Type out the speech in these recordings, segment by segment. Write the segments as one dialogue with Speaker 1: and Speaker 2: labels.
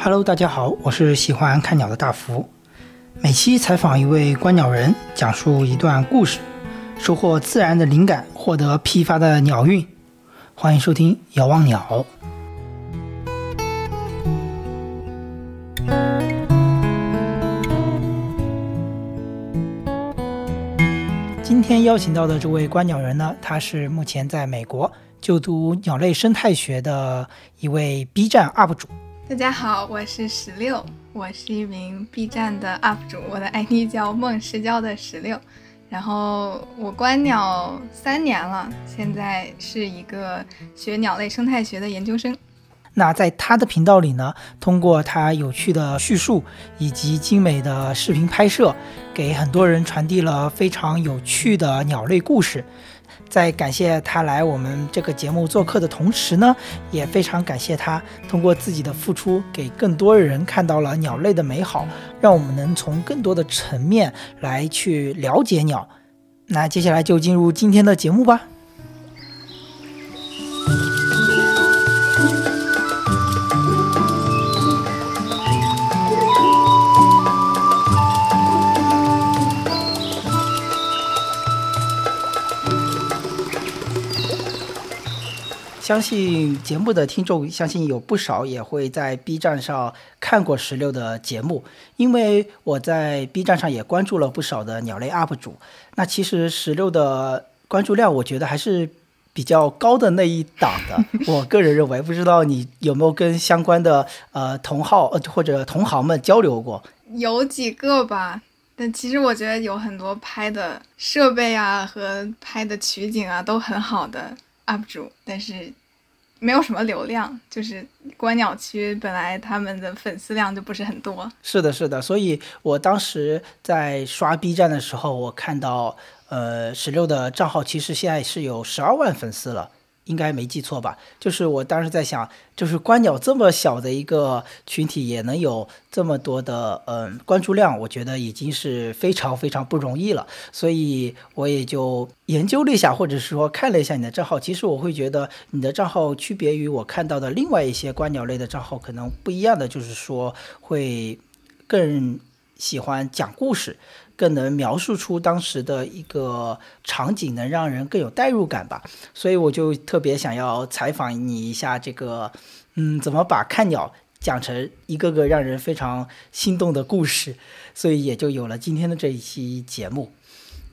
Speaker 1: Hello，大家好，我是喜欢看鸟的大福。每期采访一位观鸟人，讲述一段故事，收获自然的灵感，获得批发的鸟运。欢迎收听《遥望鸟》。今天邀请到的这位观鸟人呢，他是目前在美国就读鸟类生态学的一位 B 站 UP 主。
Speaker 2: 大家好，我是石榴，我是一名 B 站的 UP 主，我的 ID 叫梦石娇的石榴。然后我观鸟三年了，现在是一个学鸟类生态学的研究生。
Speaker 1: 那在他的频道里呢，通过他有趣的叙述以及精美的视频拍摄，给很多人传递了非常有趣的鸟类故事。在感谢他来我们这个节目做客的同时呢，也非常感谢他通过自己的付出，给更多人看到了鸟类的美好，让我们能从更多的层面来去了解鸟。那接下来就进入今天的节目吧。相信节目的听众，相信有不少也会在 B 站上看过石榴的节目，因为我在 B 站上也关注了不少的鸟类 UP 主。那其实石榴的关注量，我觉得还是比较高的那一档的。我个人认为，不知道你有没有跟相关的呃同号呃或者同行们交流过？
Speaker 2: 有几个吧，但其实我觉得有很多拍的设备啊和拍的取景啊都很好的 UP 主，但是。没有什么流量，就是观鸟区本来他们的粉丝量就不是很多。
Speaker 1: 是的，是的，所以我当时在刷 B 站的时候，我看到，呃，十六的账号其实现在是有十二万粉丝了。应该没记错吧？就是我当时在想，就是观鸟这么小的一个群体，也能有这么多的嗯关注量，我觉得已经是非常非常不容易了。所以我也就研究了一下，或者是说看了一下你的账号。其实我会觉得你的账号区别于我看到的另外一些观鸟类的账号，可能不一样的就是说会更喜欢讲故事。更能描述出当时的一个场景，能让人更有代入感吧。所以我就特别想要采访你一下，这个，嗯，怎么把看鸟讲成一个个让人非常心动的故事。所以也就有了今天的这一期节目。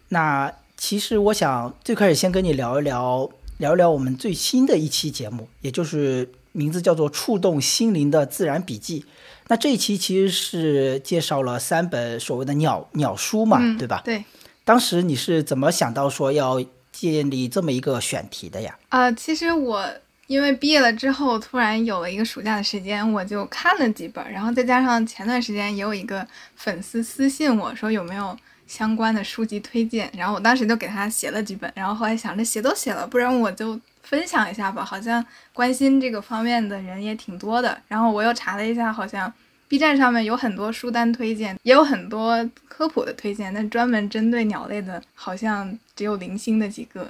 Speaker 1: 那其实我想最开始先跟你聊一聊，聊一聊我们最新的一期节目，也就是名字叫做《触动心灵的自然笔记》。那这一期其实是介绍了三本所谓的鸟鸟书嘛，对吧？
Speaker 2: 对。
Speaker 1: 当时你是怎么想到说要建立这么一个选题的呀？
Speaker 2: 啊，其实我因为毕业了之后，突然有了一个暑假的时间，我就看了几本，然后再加上前段时间也有一个粉丝私信我说有没有相关的书籍推荐，然后我当时就给他写了几本，然后后来想着写都写了，不然我就。分享一下吧，好像关心这个方面的人也挺多的。然后我又查了一下，好像 B 站上面有很多书单推荐，也有很多科普的推荐，但专门针对鸟类的，好像只有零星的几个。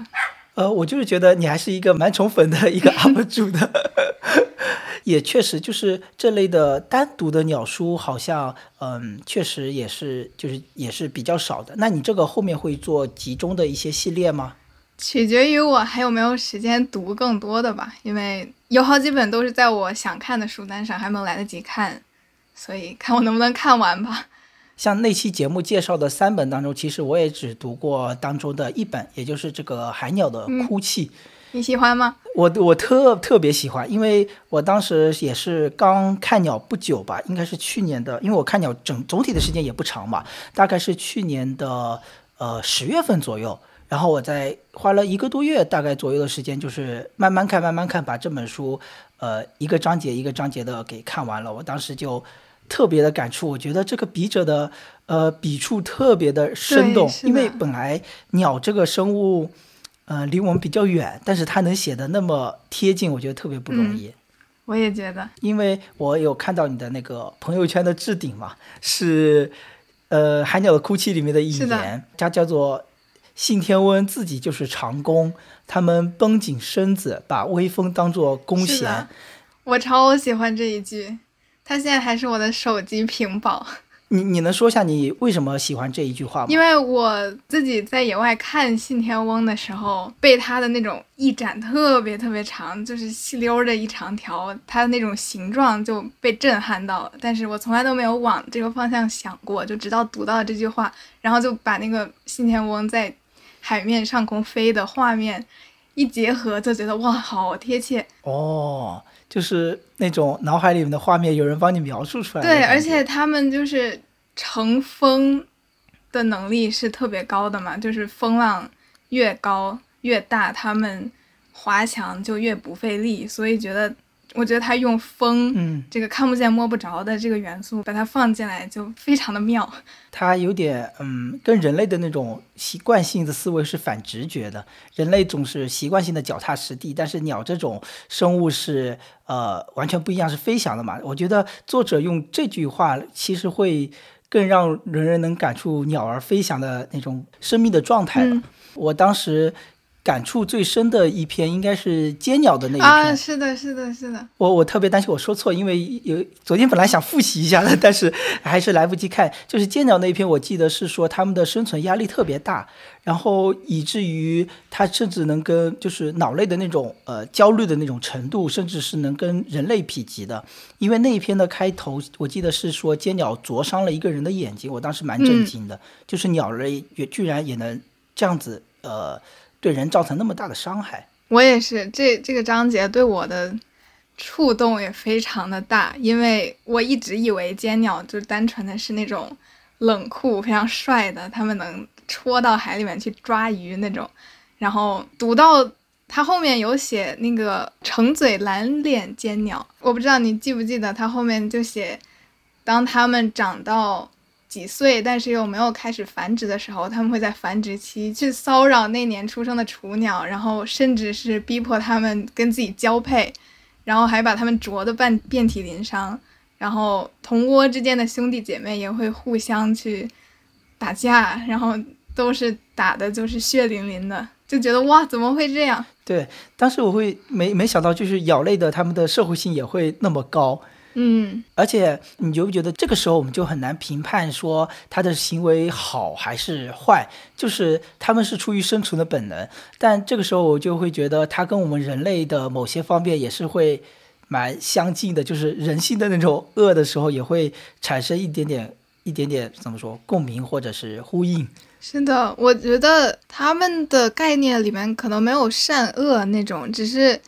Speaker 1: 呃，我就是觉得你还是一个蛮宠粉的一个 UP 主的，也确实就是这类的单独的鸟书，好像嗯，确实也是就是也是比较少的。那你这个后面会做集中的一些系列吗？
Speaker 2: 取决于我还有没有时间读更多的吧，因为有好几本都是在我想看的书单上，还没有来得及看，所以 看我能不能看完吧。
Speaker 1: 像那期节目介绍的三本当中，其实我也只读过当中的一本，也就是这个《海鸟的哭泣》。
Speaker 2: 你喜欢吗？
Speaker 1: 我我特特别喜欢，因为我当时也是刚看鸟不久吧，应该是去年的，因为我看鸟整总体的时间也不长嘛，大概是去年的呃十月份左右。然后我在花了一个多月大概左右的时间，就是慢慢看，慢慢看，把这本书，呃，一个章节一个章节的给看完了。我当时就特别的感触，我觉得这个笔者的呃笔触特别的生动，因为本来鸟这个生物，呃，离我们比较远，但是它能写的那么贴近，我觉得特别不容易。
Speaker 2: 我也觉得，
Speaker 1: 因为我有看到你的那个朋友圈的置顶嘛，是呃《海鸟的哭泣》里面的一言，它叫做。信天翁自己就是长弓，他们绷紧身子，把威风当作弓弦。
Speaker 2: 我超喜欢这一句，它现在还是我的手机屏保。
Speaker 1: 你你能说一下你为什么喜欢这一句话吗？
Speaker 2: 因为我自己在野外看信天翁的时候，被它的那种翼展特别特别长，就是细溜的一长条，它的那种形状就被震撼到了。但是我从来都没有往这个方向想过，就直到读到这句话，然后就把那个信天翁在海面上空飞的画面一结合，就觉得哇，好贴切
Speaker 1: 哦。就是那种脑海里面的画面，有人帮你描述出来。
Speaker 2: 对，而且他们就是乘风的能力是特别高的嘛，就是风浪越高越大，他们滑翔就越不费力，所以觉得。我觉得他用风，
Speaker 1: 嗯，
Speaker 2: 这个看不见摸不着的这个元素，把它放进来就非常的妙。
Speaker 1: 它有点，嗯，跟人类的那种习惯性的思维是反直觉的。人类总是习惯性的脚踏实地，但是鸟这种生物是，呃，完全不一样，是飞翔的嘛。我觉得作者用这句话，其实会更让人人能感触鸟儿飞翔的那种生命的状态。我当时。感触最深的一篇应该是尖鸟的那一篇
Speaker 2: 啊，是的，是的，是的。
Speaker 1: 我我特别担心我说错，因为有昨天本来想复习一下的，但是还是来不及看。就是尖鸟那一篇，我记得是说他们的生存压力特别大，然后以至于它甚至能跟就是脑类的那种呃焦虑的那种程度，甚至是能跟人类匹及的。因为那一篇的开头，我记得是说尖鸟灼伤了一个人的眼睛，我当时蛮震惊的，就是鸟类也居然也能这样子呃。对人造成那么大的伤害，
Speaker 2: 我也是。这这个章节对我的触动也非常的大，因为我一直以为尖鸟就单纯的是那种冷酷、非常帅的，他们能戳到海里面去抓鱼那种。然后读到他后面有写那个橙嘴蓝脸尖鸟，我不知道你记不记得，他后面就写，当他们长到。几岁，但是又没有开始繁殖的时候，他们会在繁殖期去骚扰那年出生的雏鸟，然后甚至是逼迫他们跟自己交配，然后还把他们啄得半遍体鳞伤，然后同窝之间的兄弟姐妹也会互相去打架，然后都是打的就是血淋淋的，就觉得哇，怎么会这样？
Speaker 1: 对，当时我会没没想到，就是鸟类的他们的社会性也会那么高。
Speaker 2: 嗯，
Speaker 1: 而且你觉不觉得这个时候我们就很难评判说他的行为好还是坏？就是他们是出于生存的本能，但这个时候我就会觉得他跟我们人类的某些方面也是会蛮相近的，就是人性的那种恶的时候也会产生一点点、一点点怎么说共鸣或者是呼应。
Speaker 2: 是的，我觉得他们的概念里面可能没有善恶那种，只是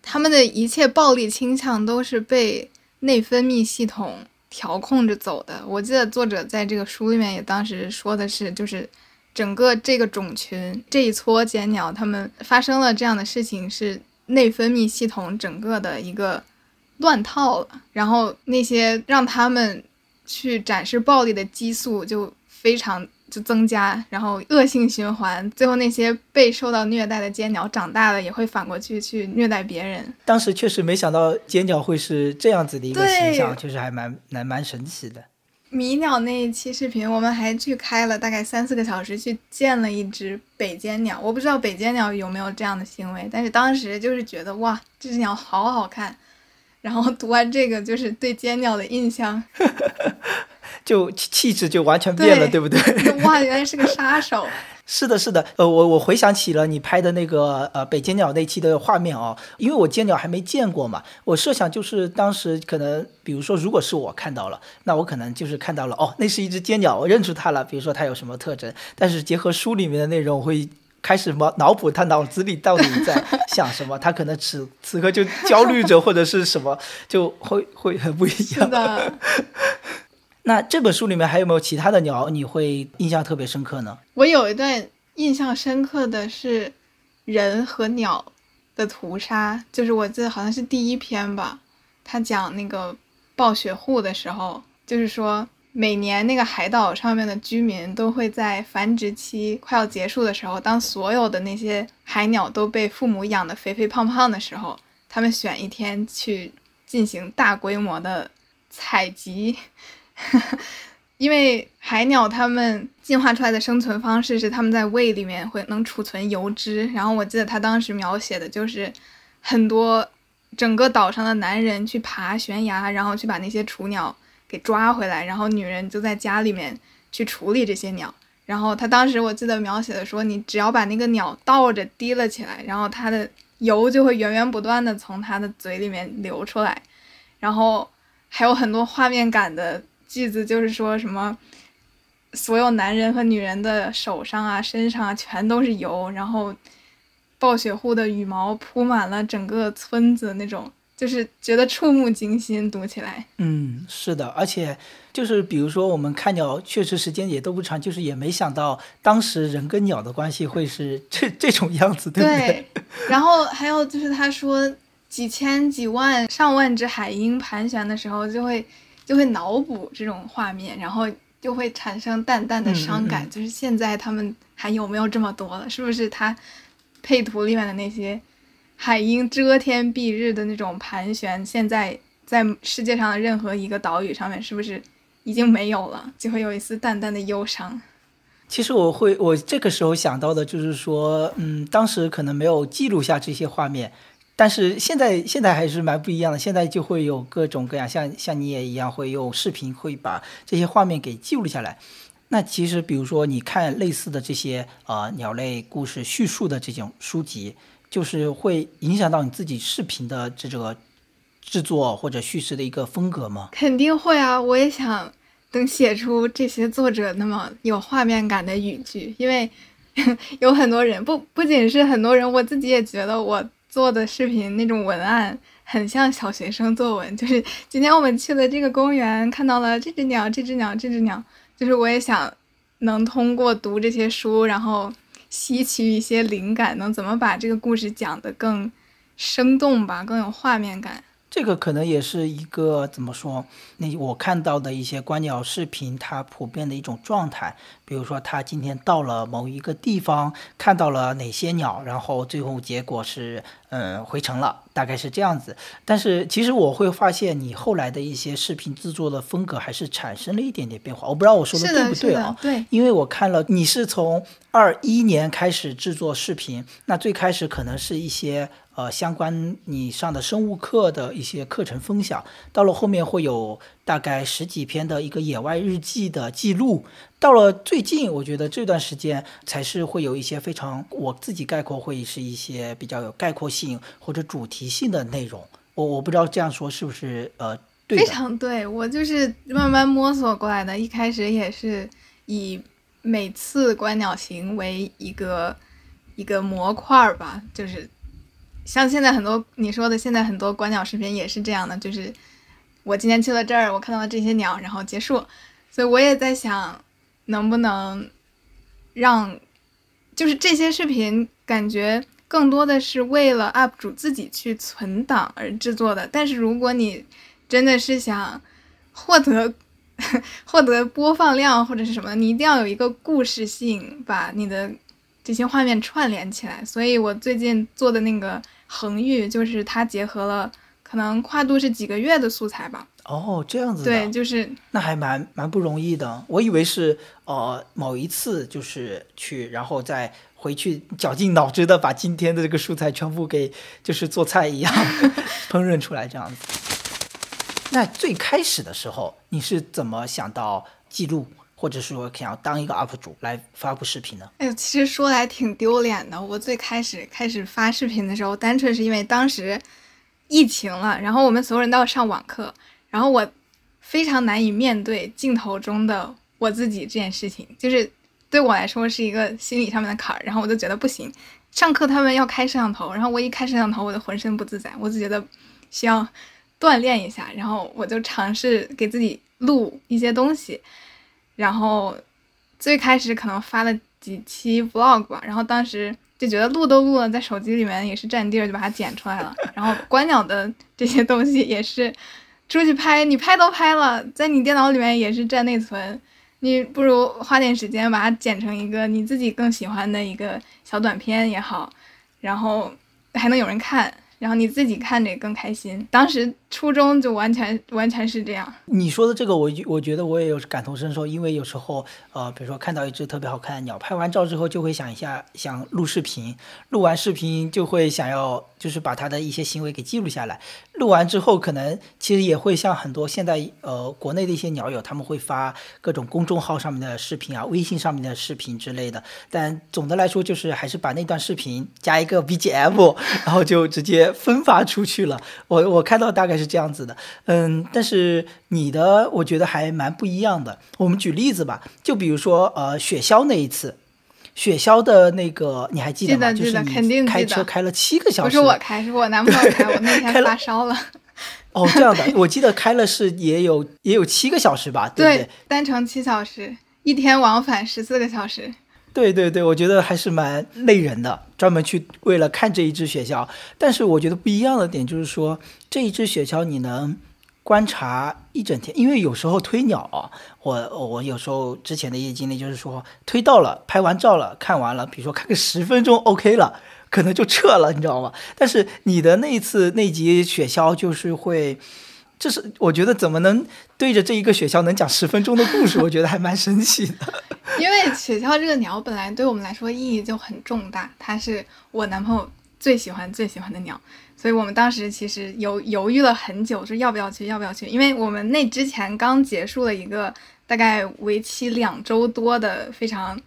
Speaker 2: 他们的一切暴力倾向都是被。内分泌系统调控着走的，我记得作者在这个书里面也当时说的是，就是整个这个种群这一撮尖鸟，它们发生了这样的事情，是内分泌系统整个的一个乱套了，然后那些让他们去展示暴力的激素就非常。就增加，然后恶性循环，最后那些被受到虐待的尖鸟长大了，也会反过去去虐待别人。
Speaker 1: 当时确实没想到尖鸟会是这样子的一个形象，确实还蛮蛮蛮神奇的。
Speaker 2: 迷鸟那一期视频，我们还去开了大概三四个小时，去见了一只北尖鸟。我不知道北尖鸟有没有这样的行为，但是当时就是觉得哇，这只鸟好好看。然后读完这个，就是对尖鸟的印象。
Speaker 1: 就气质就完全变了，对不对？
Speaker 2: 哇，原来是个杀手。
Speaker 1: 是的，是的。呃，我我回想起了你拍的那个呃北尖鸟那期的画面哦，因为我尖鸟还没见过嘛，我设想就是当时可能，比如说如果是我看到了，那我可能就是看到了哦，那是一只尖鸟，我认出它了。比如说它有什么特征，但是结合书里面的内容，我会开始脑脑补他脑子里到底在 想什么，他可能此此刻就焦虑着或者是什么，就会会很不一样。那这本书里面还有没有其他的鸟你会印象特别深刻呢？
Speaker 2: 我有一段印象深刻的是人和鸟的屠杀，就是我记得好像是第一篇吧。他讲那个暴雪户的时候，就是说每年那个海岛上面的居民都会在繁殖期快要结束的时候，当所有的那些海鸟都被父母养的肥肥胖胖的时候，他们选一天去进行大规模的采集。因为海鸟它们进化出来的生存方式是它们在胃里面会能储存油脂，然后我记得他当时描写的就是很多整个岛上的男人去爬悬崖，然后去把那些雏鸟给抓回来，然后女人就在家里面去处理这些鸟。然后他当时我记得描写的说，你只要把那个鸟倒着提了起来，然后它的油就会源源不断的从它的嘴里面流出来。然后还有很多画面感的句子，就是说什么。所有男人和女人的手上啊、身上啊，全都是油，然后暴雪户的羽毛铺满了整个村子，那种就是觉得触目惊心。读起来，
Speaker 1: 嗯，是的，而且就是比如说我们看鸟，确实时间也都不长，就是也没想到当时人跟鸟的关系会是这这种样子，对不
Speaker 2: 对？然后还有就是他说几千几万上万只海鹰盘旋的时候，就会就会脑补这种画面，然后。就会产生淡淡的伤感，就是现在他们还有没有这么多了？是不是他配图里面的那些海鹰遮天蔽日的那种盘旋，现在在世界上的任何一个岛屿上面，是不是已经没有了？就会有一丝淡淡的忧伤。
Speaker 1: 其实我会，我这个时候想到的就是说，嗯，当时可能没有记录下这些画面。但是现在现在还是蛮不一样的，现在就会有各种各样，像像你也一样会用视频会把这些画面给记录下来。那其实比如说你看类似的这些呃鸟类故事叙述的这种书籍，就是会影响到你自己视频的这个制作或者叙事的一个风格吗？
Speaker 2: 肯定会啊！我也想等写出这些作者那么有画面感的语句，因为 有很多人不不仅是很多人，我自己也觉得我。做的视频那种文案很像小学生作文，就是今天我们去了这个公园，看到了这只鸟，这只鸟，这只鸟，就是我也想能通过读这些书，然后吸取一些灵感，能怎么把这个故事讲得更生动吧，更有画面感。
Speaker 1: 这个可能也是一个怎么说？那我看到的一些观鸟视频，它普遍的一种状态。比如说，他今天到了某一个地方，看到了哪些鸟，然后最后结果是，嗯，回城了，大概是这样子。但是其实我会发现，你后来的一些视频制作的风格还是产生了一点点变化。我不知道我说的对不对啊？
Speaker 2: 对，
Speaker 1: 因为我看了你是从二一年开始制作视频，那最开始可能是一些。呃，相关你上的生物课的一些课程分享，到了后面会有大概十几篇的一个野外日记的记录，到了最近，我觉得这段时间才是会有一些非常我自己概括会是一些比较有概括性或者主题性的内容。我我不知道这样说是不是呃对？
Speaker 2: 非常对，我就是慢慢摸索过来的，一开始也是以每次观鸟行为一个一个模块吧，就是。像现在很多你说的，现在很多观鸟视频也是这样的，就是我今天去了这儿，我看到了这些鸟，然后结束。所以我也在想，能不能让，就是这些视频感觉更多的是为了 UP 主自己去存档而制作的。但是如果你真的是想获得 获得播放量或者是什么，你一定要有一个故事性，把你的这些画面串联起来。所以我最近做的那个。恒玉就是它结合了，可能跨度是几个月的素材吧。
Speaker 1: 哦，这样子。
Speaker 2: 对，就是
Speaker 1: 那还蛮蛮不容易的。我以为是呃某一次就是去，然后再回去绞尽脑汁的把今天的这个素材全部给就是做菜一样 烹饪出来这样子。那最开始的时候你是怎么想到记录？或者说想要当一个 UP 主来发布视频呢？
Speaker 2: 哎呦，其实说来挺丢脸的。我最开始开始发视频的时候，单纯是因为当时疫情了，然后我们所有人都要上网课，然后我非常难以面对镜头中的我自己这件事情，就是对我来说是一个心理上面的坎儿。然后我就觉得不行，上课他们要开摄像头，然后我一开摄像头，我就浑身不自在，我就觉得需要锻炼一下，然后我就尝试给自己录一些东西。然后最开始可能发了几期 vlog 吧，然后当时就觉得录都录了，在手机里面也是占地儿，就把它剪出来了。然后观鸟的这些东西也是出去拍，你拍都拍了，在你电脑里面也是占内存，你不如花点时间把它剪成一个你自己更喜欢的一个小短片也好，然后还能有人看，然后你自己看着也更开心。当时初中就完全完全是这样。
Speaker 1: 你说的这个，我我觉得我也有感同身受，因为有时候呃，比如说看到一只特别好看的鸟，拍完照之后就会想一下，想录视频，录完视频就会想要就是把它的一些行为给记录下来。录完之后，可能其实也会像很多现在呃国内的一些鸟友，他们会发各种公众号上面的视频啊，微信上面的视频之类的。但总的来说，就是还是把那段视频加一个 BGM，然后就直接分发出去了。我我看到大概是这样子的，嗯，但是你的我觉得还蛮不一样的。我们举例子吧，就比如说呃雪橇那一次。雪橇的那个你还记得吗？
Speaker 2: 记得，肯定
Speaker 1: 开车开了七个小时。不
Speaker 2: 是我开，是我男朋友开。我那 天发烧了。
Speaker 1: 哦，这样的，我记得开了是也有也有七个小时吧？
Speaker 2: 对，单程七小时，一天往返十四个小时。
Speaker 1: 对对对，我觉得还是蛮累人的，专门去为了看这一只雪橇。但是我觉得不一样的点就是说，这一只雪橇你能。观察一整天，因为有时候推鸟啊，我我有时候之前的一些经历就是说，推到了，拍完照了，看完了，比如说看个十分钟，OK 了，可能就撤了，你知道吗？但是你的那一次那集雪橇就是会，就是我觉得怎么能对着这一个雪鸮能讲十分钟的故事，我觉得还蛮神奇的。
Speaker 2: 因为雪鸮这个鸟本来对我们来说意义就很重大，它是我男朋友最喜欢最喜欢的鸟。所以我们当时其实犹犹豫了很久，说要不要去，要不要去？因为我们那之前刚结束了一个大概为期两周多的非常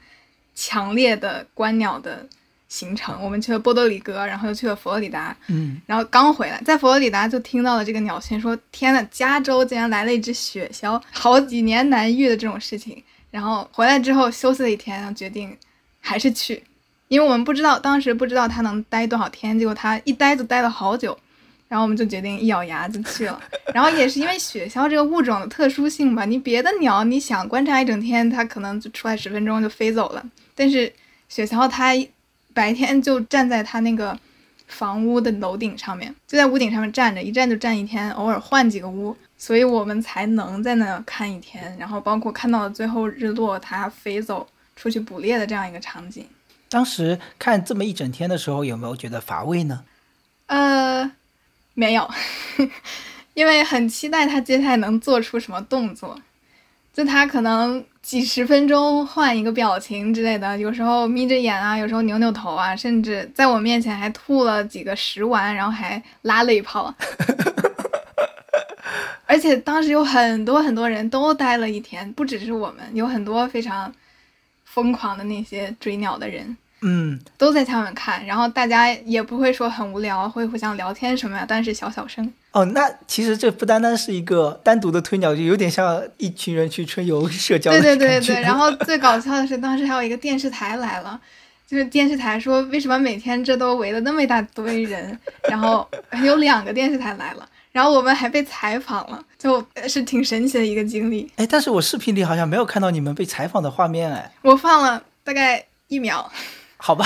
Speaker 2: 强烈的观鸟的行程，我们去了波多黎各，然后又去了佛罗里达，
Speaker 1: 嗯，
Speaker 2: 然后刚回来，在佛罗里达就听到了这个鸟群，说天呐，加州竟然来了一只雪鸮，好几年难遇的这种事情。然后回来之后休息了一天，然后决定还是去。因为我们不知道，当时不知道它能待多少天，结果它一待就待了好久，然后我们就决定一咬牙就去了。然后也是因为雪鸮这个物种的特殊性吧，你别的鸟你想观察一整天，它可能就出来十分钟就飞走了，但是雪鸮它白天就站在他那个房屋的楼顶上面，就在屋顶上面站着，一站就站一天，偶尔换几个屋，所以我们才能在那看一天，然后包括看到最后日落，它飞走出去捕猎的这样一个场景。
Speaker 1: 当时看这么一整天的时候，有没有觉得乏味呢？
Speaker 2: 呃，没有，因为很期待他接下来能做出什么动作。就他可能几十分钟换一个表情之类的，有时候眯着眼啊，有时候扭扭头啊，甚至在我面前还吐了几个食丸，然后还拉了一泡。而且当时有很多很多人都待了一天，不只是我们，有很多非常。疯狂的那些追鸟的人，
Speaker 1: 嗯，
Speaker 2: 都在下面看，然后大家也不会说很无聊，会互相聊天什么呀，但是小小声。
Speaker 1: 哦，那其实这不单单是一个单独的推鸟，就有点像一群人去春游社交。
Speaker 2: 对对对对，然后最搞笑的是，当时还有一个电视台来了，就是电视台说为什么每天这都围了那么一大堆人，然后有两个电视台来了。然后我们还被采访了，就是挺神奇的一个经历。
Speaker 1: 哎，但是我视频里好像没有看到你们被采访的画面哎。
Speaker 2: 我放了大概一秒。
Speaker 1: 好吧，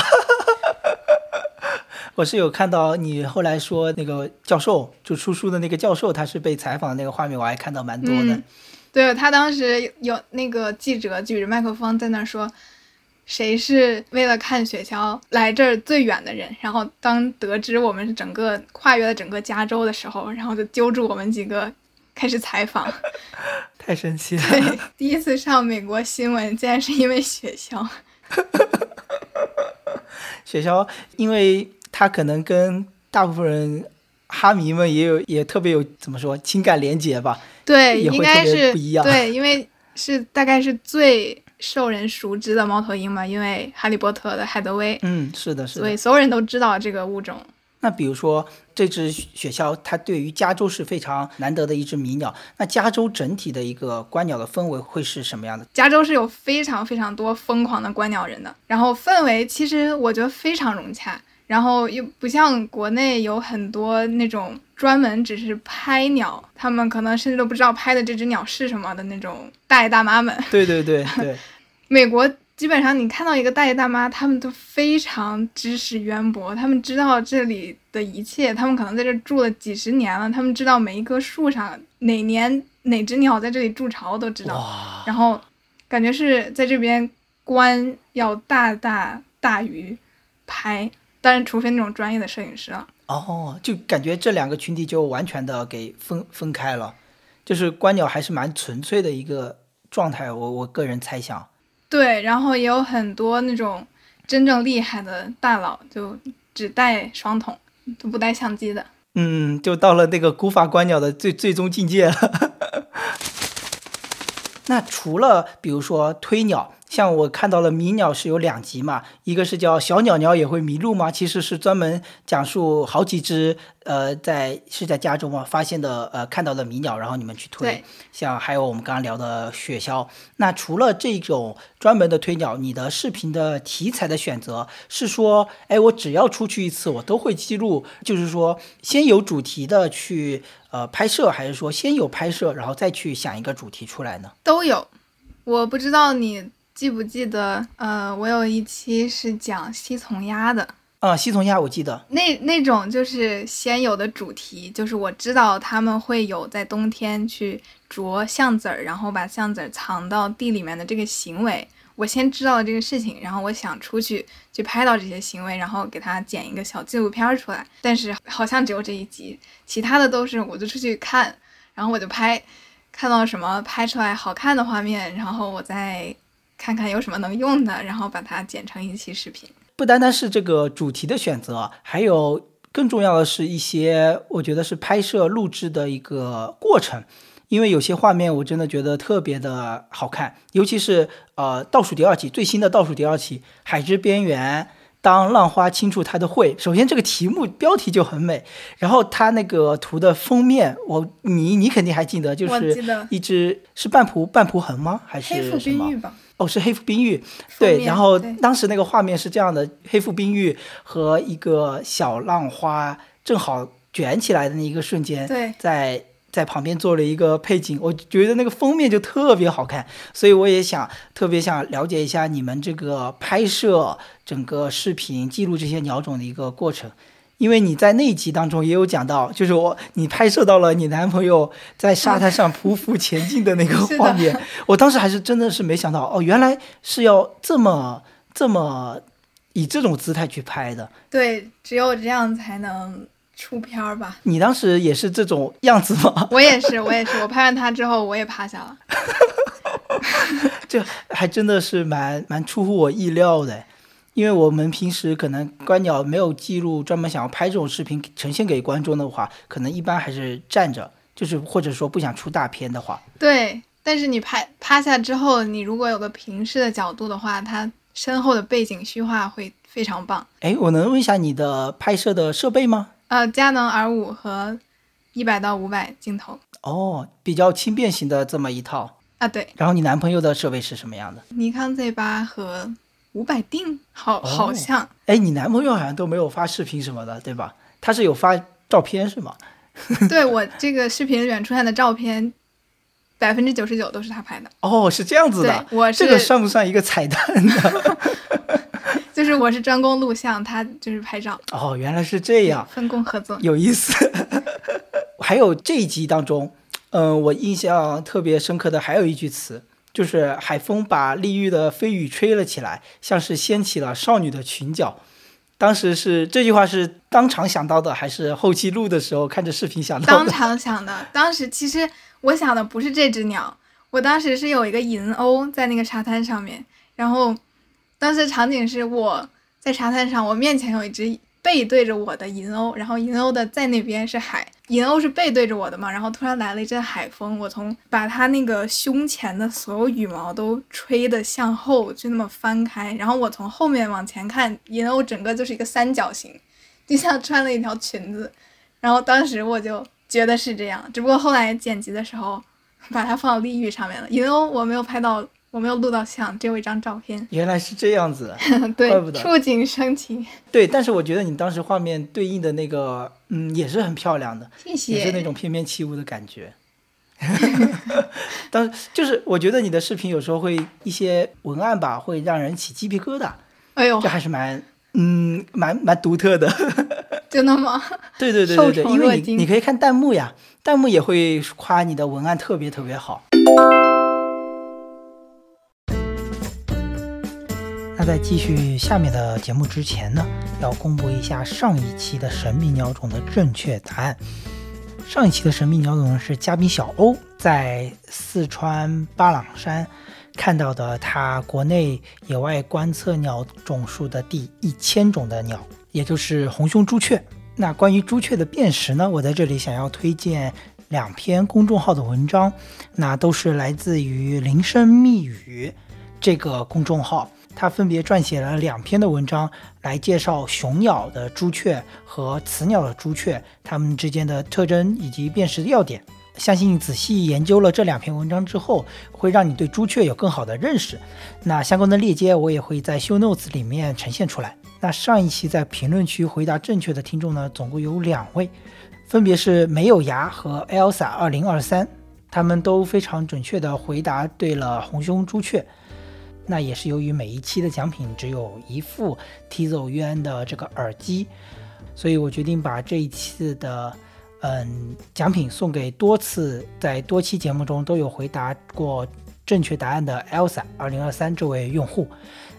Speaker 1: 我是有看到你后来说那个教授，就出书的那个教授，他是被采访的那个画面，我还看到蛮多的。
Speaker 2: 对他当时有那个记者举着麦克风在那说。谁是为了看雪橇来这儿最远的人？然后当得知我们是整个跨越了整个加州的时候，然后就揪住我们几个开始采访。
Speaker 1: 太神奇了！
Speaker 2: 对，第一次上美国新闻，竟然是因为雪橇。
Speaker 1: 雪橇，因为它可能跟大部分人哈迷们也有也特别有怎么说情感连结吧？
Speaker 2: 对，应该是
Speaker 1: 不一样。
Speaker 2: 对，因为是大概是最。受人熟知的猫头鹰嘛，因为《哈利波特》的海德薇，
Speaker 1: 嗯，是的，是的，
Speaker 2: 所以所有人都知道这个物种。
Speaker 1: 那比如说这只雪鸮，它对于加州是非常难得的一只迷鸟。那加州整体的一个观鸟的氛围会是什么样的？
Speaker 2: 加州是有非常非常多疯狂的观鸟人的，然后氛围其实我觉得非常融洽。然后又不像国内有很多那种专门只是拍鸟，他们可能甚至都不知道拍的这只鸟是什么的那种大爷大妈们。
Speaker 1: 对对对对，
Speaker 2: 美国基本上你看到一个大爷大妈，他们都非常知识渊博，他们知道这里的一切，他们可能在这住了几十年了，他们知道每一棵树上哪年哪只鸟在这里筑巢都知道。然后感觉是在这边观要大大大于拍。当然，除非那种专业的摄影师了。
Speaker 1: 哦，就感觉这两个群体就完全的给分分开了，就是观鸟还是蛮纯粹的一个状态，我我个人猜想。
Speaker 2: 对，然后也有很多那种真正厉害的大佬，就只带双筒，都不带相机的。
Speaker 1: 嗯，就到了那个古法观鸟的最最终境界了。那除了比如说推鸟。像我看到了迷鸟是有两集嘛，一个是叫小鸟鸟也会迷路吗？其实是专门讲述好几只呃在是在加州嘛发现的呃看到的迷鸟，然后你们去推。像还有我们刚刚聊的雪橇。那除了这种专门的推鸟，你的视频的题材的选择是说，哎，我只要出去一次我都会记录，就是说先有主题的去呃拍摄，还是说先有拍摄然后再去想一个主题出来呢？
Speaker 2: 都有，我不知道你。记不记得？呃，我有一期是讲西从鸭的。
Speaker 1: 啊，西从鸭我记得。
Speaker 2: 那那种就是先有的主题，就是我知道他们会有在冬天去啄橡子儿，然后把橡子儿藏到地里面的这个行为。我先知道了这个事情，然后我想出去去拍到这些行为，然后给他剪一个小纪录片出来。但是好像只有这一集，其他的都是我就出去看，然后我就拍，看到什么拍出来好看的画面，然后我再。看看有什么能用的，然后把它剪成一期视频。
Speaker 1: 不单单是这个主题的选择，还有更重要的是一些，我觉得是拍摄录制的一个过程。因为有些画面我真的觉得特别的好看，尤其是呃倒数第二期最新的倒数第二期《海之边缘》。当浪花轻触它的喙，首先这个题目标题就很美，然后它那个图的封面，我你你肯定还记得，就是一只是半蒲半蒲痕吗？还是什么？哦，是黑腹冰玉。对，然后当时那个画面是这样的：黑腹冰玉和一个小浪花正好卷起来的那一个瞬间，在。在旁边做了一个配景，我觉得那个封面就特别好看，所以我也想特别想了解一下你们这个拍摄整个视频记录这些鸟种的一个过程，因为你在那一集当中也有讲到，就是我你拍摄到了你男朋友在沙滩上匍匐前进的那个 画面，我当时还是真的是没想到哦，原来是要这么这么以这种姿态去拍的。
Speaker 2: 对，只有这样才能。出片儿吧！
Speaker 1: 你当时也是这种样子吗？
Speaker 2: 我也是，我也是。我拍完他之后，我也趴下了。
Speaker 1: 这还真的是蛮蛮出乎我意料的，因为我们平时可能观鸟没有记录，专门想要拍这种视频呈现给观众的话，可能一般还是站着，就是或者说不想出大片的话。
Speaker 2: 对，但是你拍趴下之后，你如果有个平视的角度的话，它身后的背景虚化会非常棒。
Speaker 1: 哎，我能问一下你的拍摄的设备吗？
Speaker 2: 呃，佳能 R 五和一百到五百镜头
Speaker 1: 哦，比较轻便型的这么一套
Speaker 2: 啊，对。
Speaker 1: 然后你男朋友的设备是什么样的？
Speaker 2: 尼康 Z 八和五百定，好，好像。
Speaker 1: 哎，你男朋友好像都没有发视频什么的，对吧？他是有发照片是吗？
Speaker 2: 对我这个视频里面出现的照片，百分之九十九都是他拍的。
Speaker 1: 哦，是这样子的，
Speaker 2: 我
Speaker 1: 这个算不算一个彩蛋呢？
Speaker 2: 就是我是专攻录像，他就是拍照。
Speaker 1: 哦，原来是这样，
Speaker 2: 分工合作，
Speaker 1: 有意思。还有这一集当中，嗯，我印象特别深刻的还有一句词，就是海风把丽玉的飞羽吹了起来，像是掀起了少女的裙角。当时是这句话是当场想到的，还是后期录的时候看着视频想到的？
Speaker 2: 当场想的。当时其实我想的不是这只鸟，我当时是有一个银鸥在那个沙滩上面，然后。当时场景是我在沙滩上，我面前有一只背对着我的银鸥，然后银鸥的在那边是海，银鸥是背对着我的嘛，然后突然来了一阵海风，我从把它那个胸前的所有羽毛都吹得向后，就那么翻开，然后我从后面往前看，银鸥整个就是一个三角形，就像穿了一条裙子，然后当时我就觉得是这样，只不过后来剪辑的时候把它放到立玉上面了，银鸥我没有拍到。我没有录到像，只有一张照片。
Speaker 1: 原来是这样子，
Speaker 2: 对，
Speaker 1: 怪不得
Speaker 2: 触景生情。
Speaker 1: 对，但是我觉得你当时画面对应的那个，嗯，也是很漂亮的，
Speaker 2: 谢谢，
Speaker 1: 也是那种翩翩起舞的感觉。当就是我觉得你的视频有时候会一些文案吧，会让人起鸡皮疙瘩。
Speaker 2: 哎呦，
Speaker 1: 这还是蛮，嗯，蛮蛮独特的。
Speaker 2: 真的吗？
Speaker 1: 对对对对对，因为你你可以看弹幕呀，弹幕也会夸你的文案特别特别好。在继续下面的节目之前呢，要公布一下上一期的神秘鸟种的正确答案。上一期的神秘鸟种是嘉宾小欧在四川巴朗山看到的，他国内野外观测鸟种数的第一千种的鸟，也就是红胸朱雀。那关于朱雀的辨识呢，我在这里想要推荐两篇公众号的文章，那都是来自于铃声密语这个公众号。他分别撰写了两篇的文章，来介绍雄鸟的朱雀和雌鸟的朱雀，它们之间的特征以及辨识要点。相信仔细研究了这两篇文章之后，会让你对朱雀有更好的认识。那相关的链接我也会在 show notes 里面呈现出来。那上一期在评论区回答正确的听众呢，总共有两位，分别是没有牙和 Elsa 二零二三，他们都非常准确的回答对了红胸朱雀。那也是由于每一期的奖品只有一副 Tizo 渊的这个耳机，所以我决定把这一次的嗯奖品送给多次在多期节目中都有回答过正确答案的 Elsa 二零二三这位用户。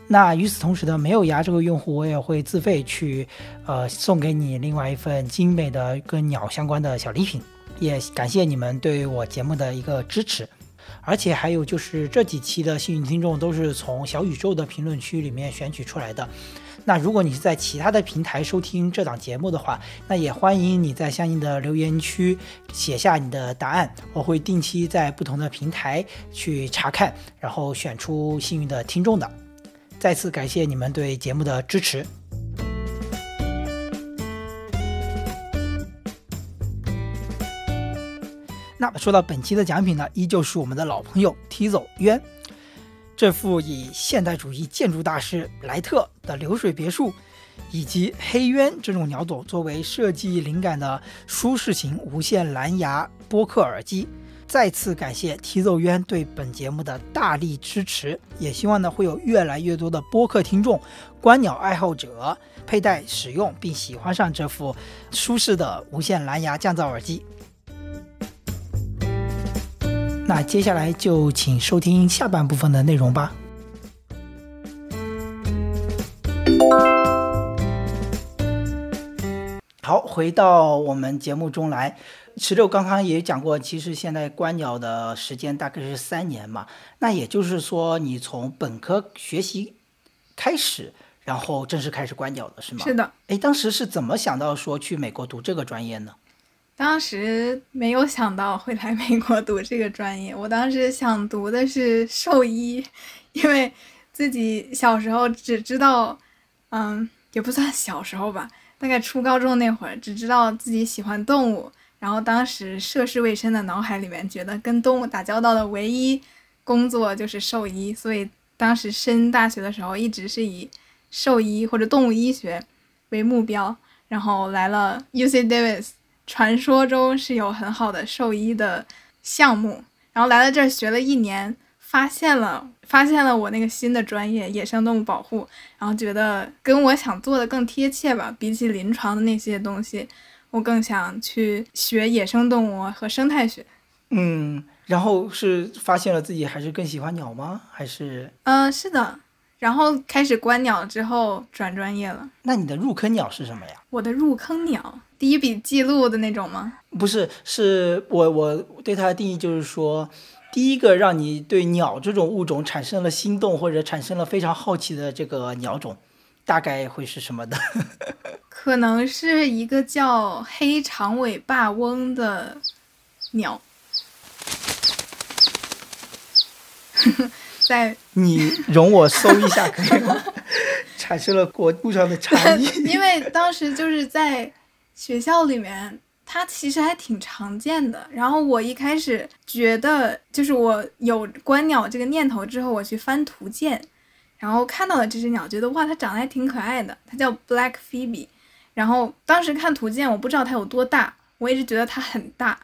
Speaker 1: 那与此同时呢，没有牙这个用户，我也会自费去呃送给你另外一份精美的跟鸟相关的小礼品。也感谢你们对我节目的一个支持。而且还有就是这几期的幸运听众都是从小宇宙的评论区里面选取出来的。那如果你是在其他的平台收听这档节目的话，那也欢迎你在相应的留言区写下你的答案，我会定期在不同的平台去查看，然后选出幸运的听众的。再次感谢你们对节目的支持。那么说到本期的奖品呢，依旧是我们的老朋友 Tizo 渊，这幅以现代主义建筑大师莱特的流水别墅，以及黑鸢这种鸟种作为设计灵感的舒适型无线蓝牙播客耳机。再次感谢 Tizo 渊对本节目的大力支持，也希望呢会有越来越多的播客听众、观鸟爱好者佩戴使用并喜欢上这副舒适的无线蓝牙降噪耳机。那接下来就请收听下半部分的内容吧。好，回到我们节目中来，石榴刚刚也讲过，其实现在观鸟的时间大概是三年嘛，那也就是说，你从本科学习开始，然后正式开始观鸟的是吗？
Speaker 2: 是的。
Speaker 1: 哎，当时是怎么想到说去美国读这个专业呢？
Speaker 2: 当时没有想到会来美国读这个专业，我当时想读的是兽医，因为自己小时候只知道，嗯，也不算小时候吧，大概初高中那会儿，只知道自己喜欢动物，然后当时涉世未深的脑海里面觉得跟动物打交道的唯一工作就是兽医，所以当时升大学的时候一直是以兽医或者动物医学为目标，然后来了 U C Davis。传说中是有很好的兽医的项目，然后来了这儿学了一年，发现了发现了我那个新的专业野生动物保护，然后觉得跟我想做的更贴切吧。比起临床的那些东西，我更想去学野生动物和生态学。
Speaker 1: 嗯，然后是发现了自己还是更喜欢鸟吗？还是？
Speaker 2: 嗯，是的。然后开始观鸟之后转专业了。
Speaker 1: 那你的入坑鸟是什么呀？
Speaker 2: 我的入坑鸟。第一笔记录的那种吗？
Speaker 1: 不是，是我我对它的定义就是说，第一个让你对鸟这种物种产生了心动或者产生了非常好奇的这个鸟种，大概会是什么的？
Speaker 2: 可能是一个叫黑长尾霸翁的鸟。在
Speaker 1: 你容我搜一下可以吗？产生了国度上的差异。
Speaker 2: 因为当时就是在。学校里面，它其实还挺常见的。然后我一开始觉得，就是我有观鸟这个念头之后，我去翻图鉴，然后看到了这只鸟，觉得哇，它长得还挺可爱的。它叫 Black Phoebe。然后当时看图鉴，我不知道它有多大，我一直觉得它很大，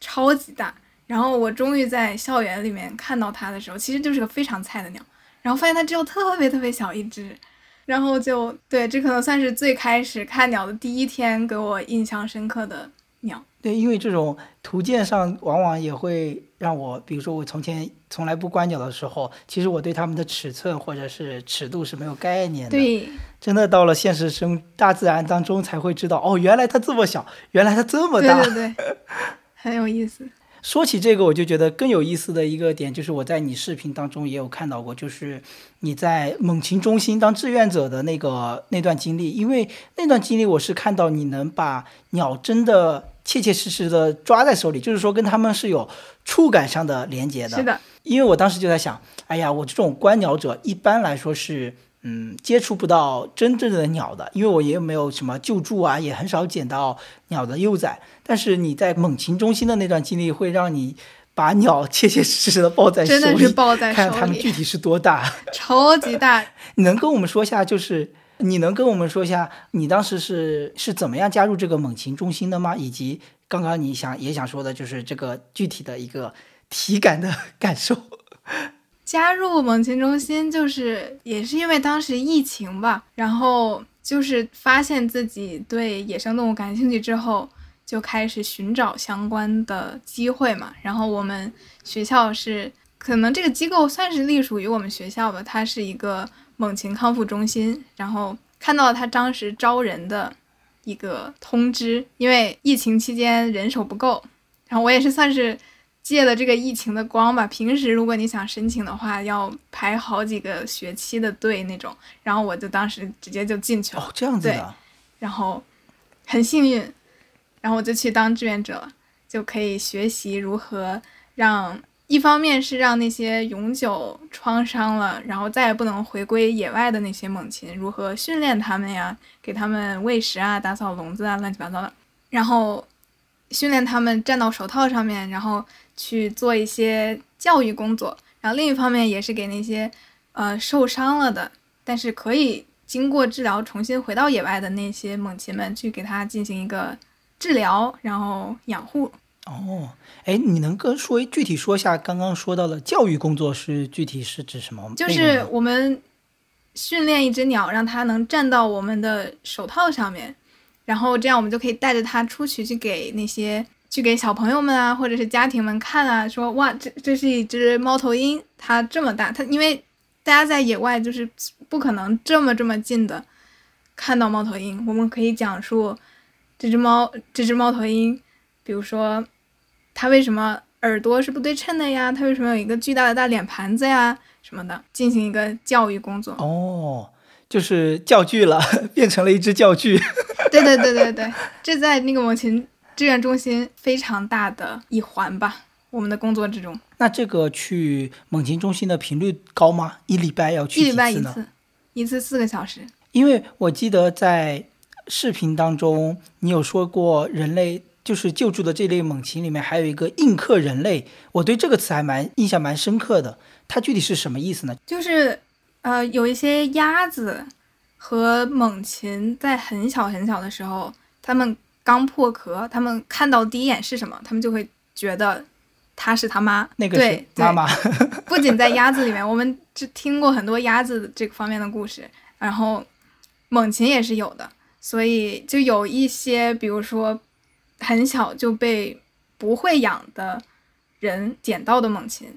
Speaker 2: 超级大。然后我终于在校园里面看到它的时候，其实就是个非常菜的鸟，然后发现它只有特别特别小一只。然后就对，这可能算是最开始看鸟的第一天给我印象深刻的鸟。
Speaker 1: 对，因为这种图鉴上往往也会让我，比如说我从前从来不观鸟的时候，其实我对它们的尺寸或者是尺度是没有概念的。
Speaker 2: 对，
Speaker 1: 真的到了现实生大自然当中才会知道，哦，原来它这么小，原来它这么大。
Speaker 2: 对对对，很有意思。
Speaker 1: 说起这个，我就觉得更有意思的一个点，就是我在你视频当中也有看到过，就是你在猛禽中心当志愿者的那个那段经历。因为那段经历，我是看到你能把鸟真的切切实实的抓在手里，就是说跟他们是有触感上的连接的。
Speaker 2: 是的，
Speaker 1: 因为我当时就在想，哎呀，我这种观鸟者一般来说是。嗯，接触不到真正的鸟的，因为我也没有什么救助啊，也很少捡到鸟的幼崽。但是你在猛禽中心的那段经历，会让你把鸟切切实实的抱在手里，
Speaker 2: 真的是 抱在手里，
Speaker 1: 看它们具体是多大，
Speaker 2: 超级大。
Speaker 1: 你能跟我们说一下，就是你能跟我们说一下，你当时是是怎么样加入这个猛禽中心的吗？以及刚刚你想也想说的，就是这个具体的一个体感的感受。
Speaker 2: 加入猛禽中心就是也是因为当时疫情吧，然后就是发现自己对野生动物感兴趣之后，就开始寻找相关的机会嘛。然后我们学校是可能这个机构算是隶属于我们学校吧，它是一个猛禽康复中心。然后看到他当时招人的一个通知，因为疫情期间人手不够，然后我也是算是。借了这个疫情的光吧，平时如果你想申请的话，要排好几个学期的队那种。然后我就当时直接就进去了。哦，
Speaker 1: 这样子的。
Speaker 2: 然后很幸运，然后我就去当志愿者了，就可以学习如何让，一方面是让那些永久创伤了，然后再也不能回归野外的那些猛禽，如何训练它们呀，给它们喂食啊，打扫笼子啊，乱七八糟的。然后训练它们站到手套上面，然后。去做一些教育工作，然后另一方面也是给那些呃受伤了的，但是可以经过治疗重新回到野外的那些猛禽们，去给它进行一个治疗，然后养护。
Speaker 1: 哦，哎，你能跟说具体说一下刚刚说到的教育工作是具体是指什么？
Speaker 2: 就是我们训练一只鸟，让它能站到我们的手套上面，然后这样我们就可以带着它出去，去给那些。去给小朋友们啊，或者是家庭们看啊，说哇，这这是一只猫头鹰，它这么大，它因为大家在野外就是不可能这么这么近的看到猫头鹰，我们可以讲述这只猫，这只猫头鹰，比如说它为什么耳朵是不对称的呀，它为什么有一个巨大的大脸盘子呀什么的，进行一个教育工作。
Speaker 1: 哦，就是教具了，变成了一只教具。
Speaker 2: 对对对对对，这在那个猛禽。志愿中心非常大的一环吧，我们的工作之中。
Speaker 1: 那这个去猛禽中心的频率高吗？一礼拜要去
Speaker 2: 一礼拜一次，一次四个小时。
Speaker 1: 因为我记得在视频当中，你有说过人类就是救助的这类猛禽里面还有一个印克人类，我对这个词还蛮印象蛮深刻的。它具体是什么意思呢？
Speaker 2: 就是呃，有一些鸭子和猛禽在很小很小的时候，他们。刚破壳，他们看到第一眼是什么？他们就会觉得他是他妈，
Speaker 1: 那个是妈妈。
Speaker 2: 不仅在鸭子里面，我们就听过很多鸭子这个方面的故事，然后猛禽也是有的，所以就有一些，比如说很小就被不会养的人捡到的猛禽，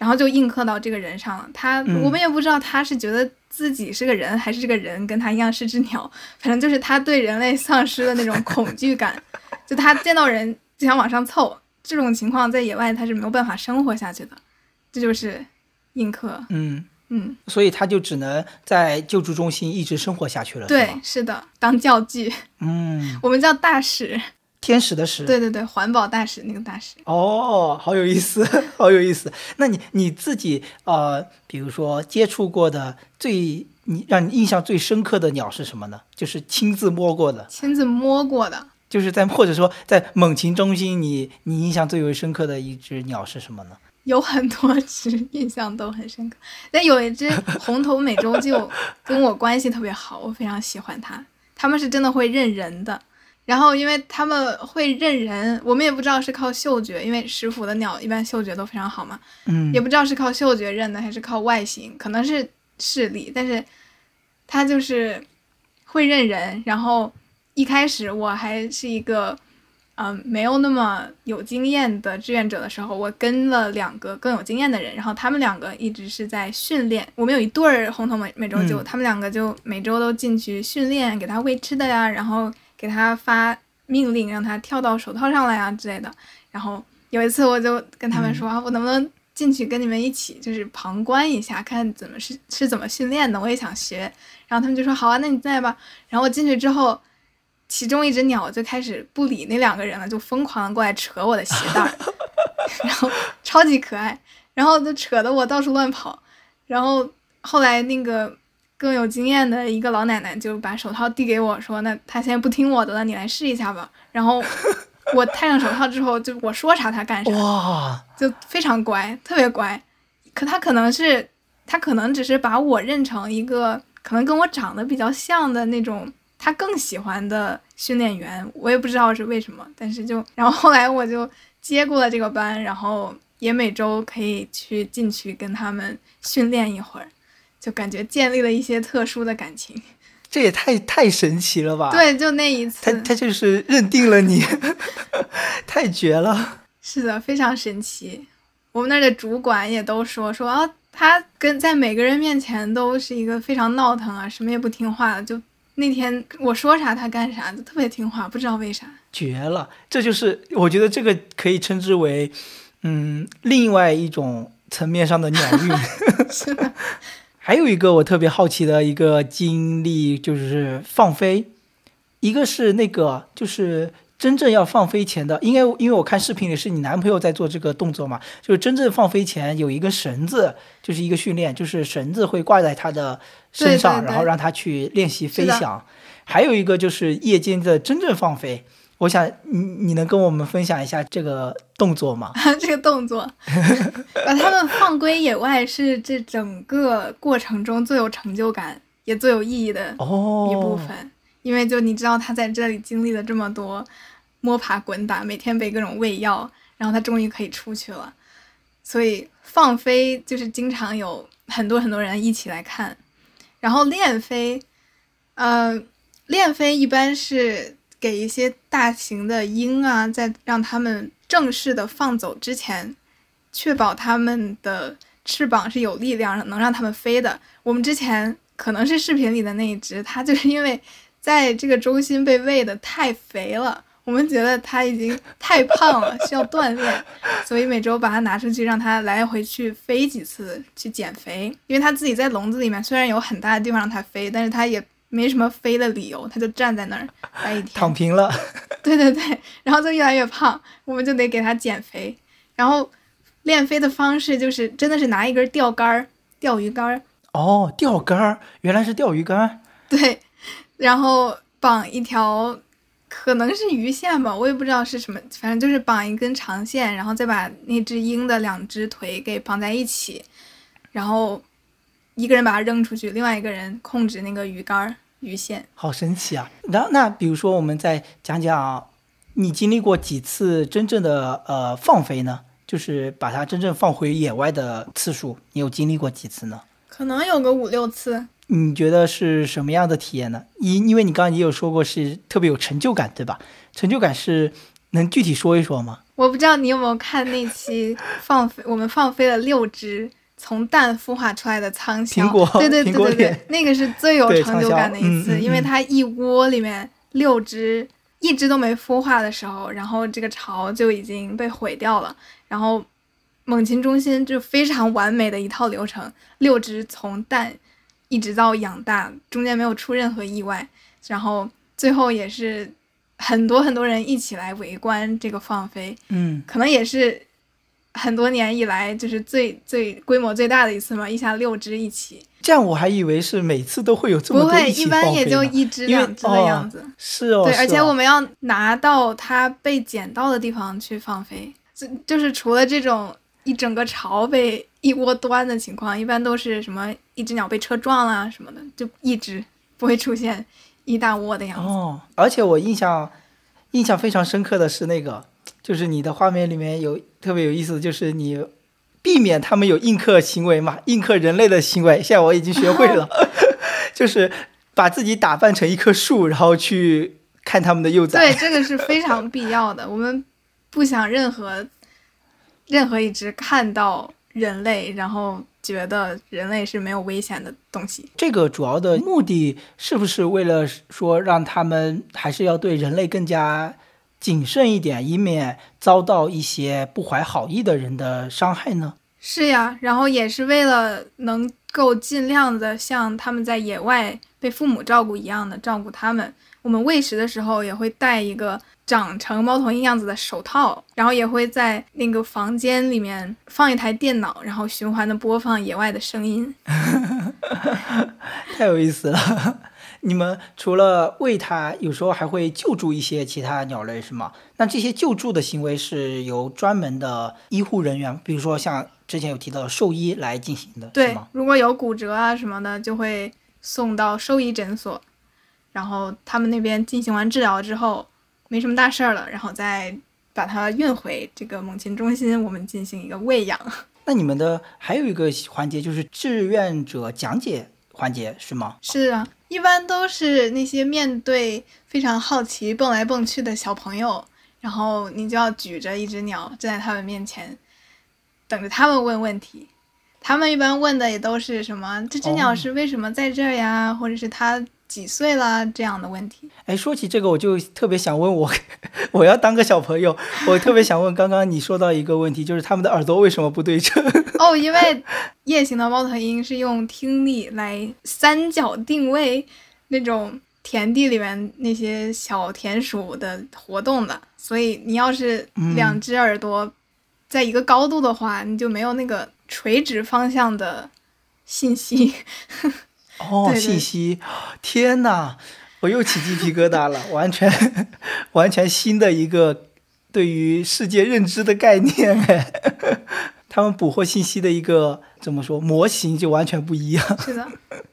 Speaker 2: 然后就印刻到这个人上了。他我们也不知道他是觉得。自己是个人，还是这个人跟他一样是只鸟？反正就是他对人类丧失了那种恐惧感，就他见到人就想往上凑。这种情况在野外他是没有办法生活下去的，这就是印刻。
Speaker 1: 嗯
Speaker 2: 嗯，
Speaker 1: 所以他就只能在救助中心一直生活下去了。
Speaker 2: 对，是的，当教具。
Speaker 1: 嗯，
Speaker 2: 我们叫大使。
Speaker 1: 天使的使，
Speaker 2: 对对对，环保大使那个大使。
Speaker 1: 哦，好有意思，好有意思。那你你自己呃，比如说接触过的最你让你印象最深刻的鸟是什么呢？就是亲自摸过的，
Speaker 2: 亲自摸过的，
Speaker 1: 就是在或者说在猛禽中心，你你印象最为深刻的一只鸟是什么呢？
Speaker 2: 有很多只印象都很深刻，但有一只红头美洲鹫跟我关系特别好，我非常喜欢它。它们是真的会认人的。然后，因为他们会认人，我们也不知道是靠嗅觉，因为食腐的鸟一般嗅觉都非常好嘛。
Speaker 1: 嗯，
Speaker 2: 也不知道是靠嗅觉认的，还是靠外形，可能是视力，但是它就是会认人。然后一开始我还是一个嗯，没有那么有经验的志愿者的时候，我跟了两个更有经验的人，然后他们两个一直是在训练。我们有一对儿红头美美洲鸠，他们两个就每周都进去训练，给它喂吃的呀，然后给他发命令，让他跳到手套上来啊之类的。然后有一次我就跟他们说，我能不能进去跟你们一起，就是旁观一下，看怎么是是怎么训练的，我也想学。然后他们就说好啊，那你在吧。然后我进去之后。其中一只鸟就开始不理那两个人了，就疯狂的过来扯我的鞋带儿，然后超级可爱，然后就扯得我到处乱跑。然后后来那个更有经验的一个老奶奶就把手套递给我说：“那他现在不听我的了，你来试一下吧。”然后我戴上手套之后，就我说啥他干啥，
Speaker 1: 哇，
Speaker 2: 就非常乖，特别乖。可他可能是他可能只是把我认成一个可能跟我长得比较像的那种。他更喜欢的训练员，我也不知道是为什么，但是就然后后来我就接过了这个班，然后也每周可以去进去跟他们训练一会儿，就感觉建立了一些特殊的感情。
Speaker 1: 这也太太神奇了吧？
Speaker 2: 对，就那一次，
Speaker 1: 他他就是认定了你，太绝了。
Speaker 2: 是的，非常神奇。我们那儿的主管也都说说啊，他跟在每个人面前都是一个非常闹腾啊，什么也不听话的，就。那天我说啥他干啥，就特别听话，不知道为啥。
Speaker 1: 绝了，这就是我觉得这个可以称之为，嗯，另外一种层面上的鸟运。
Speaker 2: 是的。
Speaker 1: 还有一个我特别好奇的一个经历就是放飞，一个是那个就是。真正要放飞前的，应该因为我看视频里是你男朋友在做这个动作嘛，就是真正放飞前有一个绳子，就是一个训练，就是绳子会挂在他的身上，然后让他去练习飞翔。还有一个就是夜间的真正放飞，我想你你能跟我们分享一下这个动作吗？
Speaker 2: 这个动作，把他们放归野外是这整个过程中最有成就感也最有意义的一部分，因为就你知道他在这里经历了这么多。摸爬滚打，每天被各种喂药，然后他终于可以出去了。所以放飞就是经常有很多很多人一起来看。然后练飞，呃，练飞一般是给一些大型的鹰啊，在让他们正式的放走之前，确保他们的翅膀是有力量，能让他们飞的。我们之前可能是视频里的那一只，它就是因为在这个中心被喂的太肥了。我们觉得它已经太胖了，需要锻炼，所以每周把它拿出去，让它来回去飞几次去减肥。因为它自己在笼子里面，虽然有很大的地方让它飞，但是它也没什么飞的理由，他就站在那儿 待一天，
Speaker 1: 躺平了。
Speaker 2: 对对对，然后就越来越胖，我们就得给它减肥。然后练飞的方式就是真的是拿一根钓竿儿，钓鱼竿儿。
Speaker 1: 哦，钓竿儿，原来是钓鱼竿。
Speaker 2: 对，然后绑一条。可能是鱼线吧，我也不知道是什么，反正就是绑一根长线，然后再把那只鹰的两只腿给绑在一起，然后一个人把它扔出去，另外一个人控制那个鱼竿鱼线。
Speaker 1: 好神奇啊！然后那比如说，我们再讲讲，你经历过几次真正的呃放飞呢？就是把它真正放回野外的次数，你有经历过几次呢？
Speaker 2: 可能有个五六次。
Speaker 1: 你觉得是什么样的体验呢？因因为你刚刚也有说过是特别有成就感，对吧？成就感是能具体说一说吗？
Speaker 2: 我不知道你有没有看那期放飞，我们放飞了六只从蛋孵化出来的仓鸮。
Speaker 1: 苹果，
Speaker 2: 对对对对对，那个是最有成就感的一次，因为它一窝里面六只，一只都没孵化的时候，然后这个巢就已经被毁掉了，然后猛禽中心就非常完美的一套流程，六只从蛋。一直到养大，中间没有出任何意外，然后最后也是很多很多人一起来围观这个放飞，
Speaker 1: 嗯，
Speaker 2: 可能也是很多年以来就是最最规模最大的一次嘛，一下六只一起。
Speaker 1: 这样我还以为是每次都会有这么多
Speaker 2: 一起不会，一般也就一只两只的样子。
Speaker 1: 是哦，
Speaker 2: 对，而且我们要拿到它被捡到的地方去放飞，就就是除了这种一整个巢被。一窝端的情况，一般都是什么一只鸟被车撞了什么的，就一只不会出现一大窝的样子。
Speaker 1: 哦，而且我印象印象非常深刻的是那个，就是你的画面里面有特别有意思的就是你避免他们有印刻行为嘛，印刻人类的行为。现在我已经学会了，就是把自己打扮成一棵树，然后去看他们的幼崽。
Speaker 2: 对，这个是非常必要的。我们不想任何任何一只看到人类，然后觉得人类是没有危险的东西。
Speaker 1: 这个主要的目的是不是为了说让他们还是要对人类更加谨慎一点，以免遭到一些不怀好意的人的伤害呢？
Speaker 2: 是呀，然后也是为了能够尽量的像他们在野外被父母照顾一样的照顾他们。我们喂食的时候也会戴一个长成猫头鹰样子的手套，然后也会在那个房间里面放一台电脑，然后循环的播放野外的声音。
Speaker 1: 太有意思了！你们除了喂它，有时候还会救助一些其他鸟类，是吗？那这些救助的行为是由专门的医护人员，比如说像之前有提到的兽医来进行的，是
Speaker 2: 对
Speaker 1: 吗？，
Speaker 2: 如果有骨折啊什么的，就会送到兽医诊所，然后他们那边进行完治疗之后，没什么大事儿了，然后再把它运回这个猛禽中心，我们进行一个喂养。
Speaker 1: 那你们的还有一个环节就是志愿者讲解环节，是吗？
Speaker 2: 是啊，一般都是那些面对非常好奇蹦来蹦去的小朋友，然后你就要举着一只鸟站在他们面前，等着他们问问题。他们一般问的也都是什么这只鸟
Speaker 1: 哦
Speaker 2: 是为什么在这儿呀，或者是它几岁啦这样的问题。
Speaker 1: 哎，说起这个，我就特别想问我，我要当个小朋友，我特别想问，刚刚你说到一个问题，就是他们的耳朵为什么不对称？
Speaker 2: 哦，因为夜行的猫头鹰是用听力来三角定位那种田地里面那些小田鼠的活动的，所以你要是两只耳朵在一个高度的话，你就没有那个垂直方向的信息。
Speaker 1: 哦，信息，天哪，我又起鸡皮疙瘩了，完全 完全新的一个对于世界认知的概念哎，他们捕获信息的一个怎么说模型就完全不一样。
Speaker 2: 是的，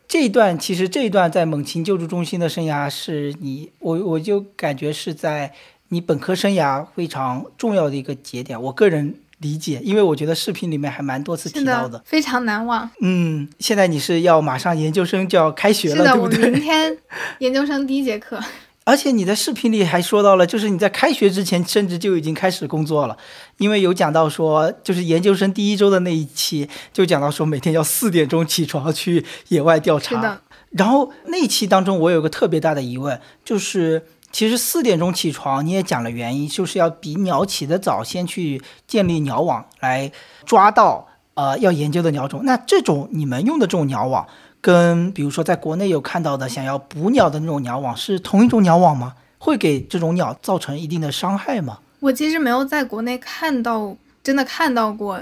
Speaker 1: 这一段其实这一段在猛禽救助中心的生涯是你我我就感觉是在你本科生涯非常重要的一个节点，我个人理解，因为我觉得视频里面还蛮多次提到的。
Speaker 2: 的，非常难忘。
Speaker 1: 嗯，现在你是要马上研究生就要开学了，对不
Speaker 2: 我明？天研究生第一节课。
Speaker 1: 而且你在视频里还说到了，就是你在开学之前甚至就已经开始工作了，因为有讲到说，就是研究生第一周的那一期就讲到说，每天要四点钟起床去野外调查。然后那一期当中，我有个特别大的疑问，就是其实四点钟起床，你也讲了原因，就是要比鸟起得早，先去建立鸟网，来抓到呃要研究的鸟种。那这种你们用的这种鸟网，跟比如说在国内有看到的想要捕鸟的那种鸟网是同一种鸟网吗？会给这种鸟造成一定的伤害吗？
Speaker 2: 我其实没有在国内看到真的看到过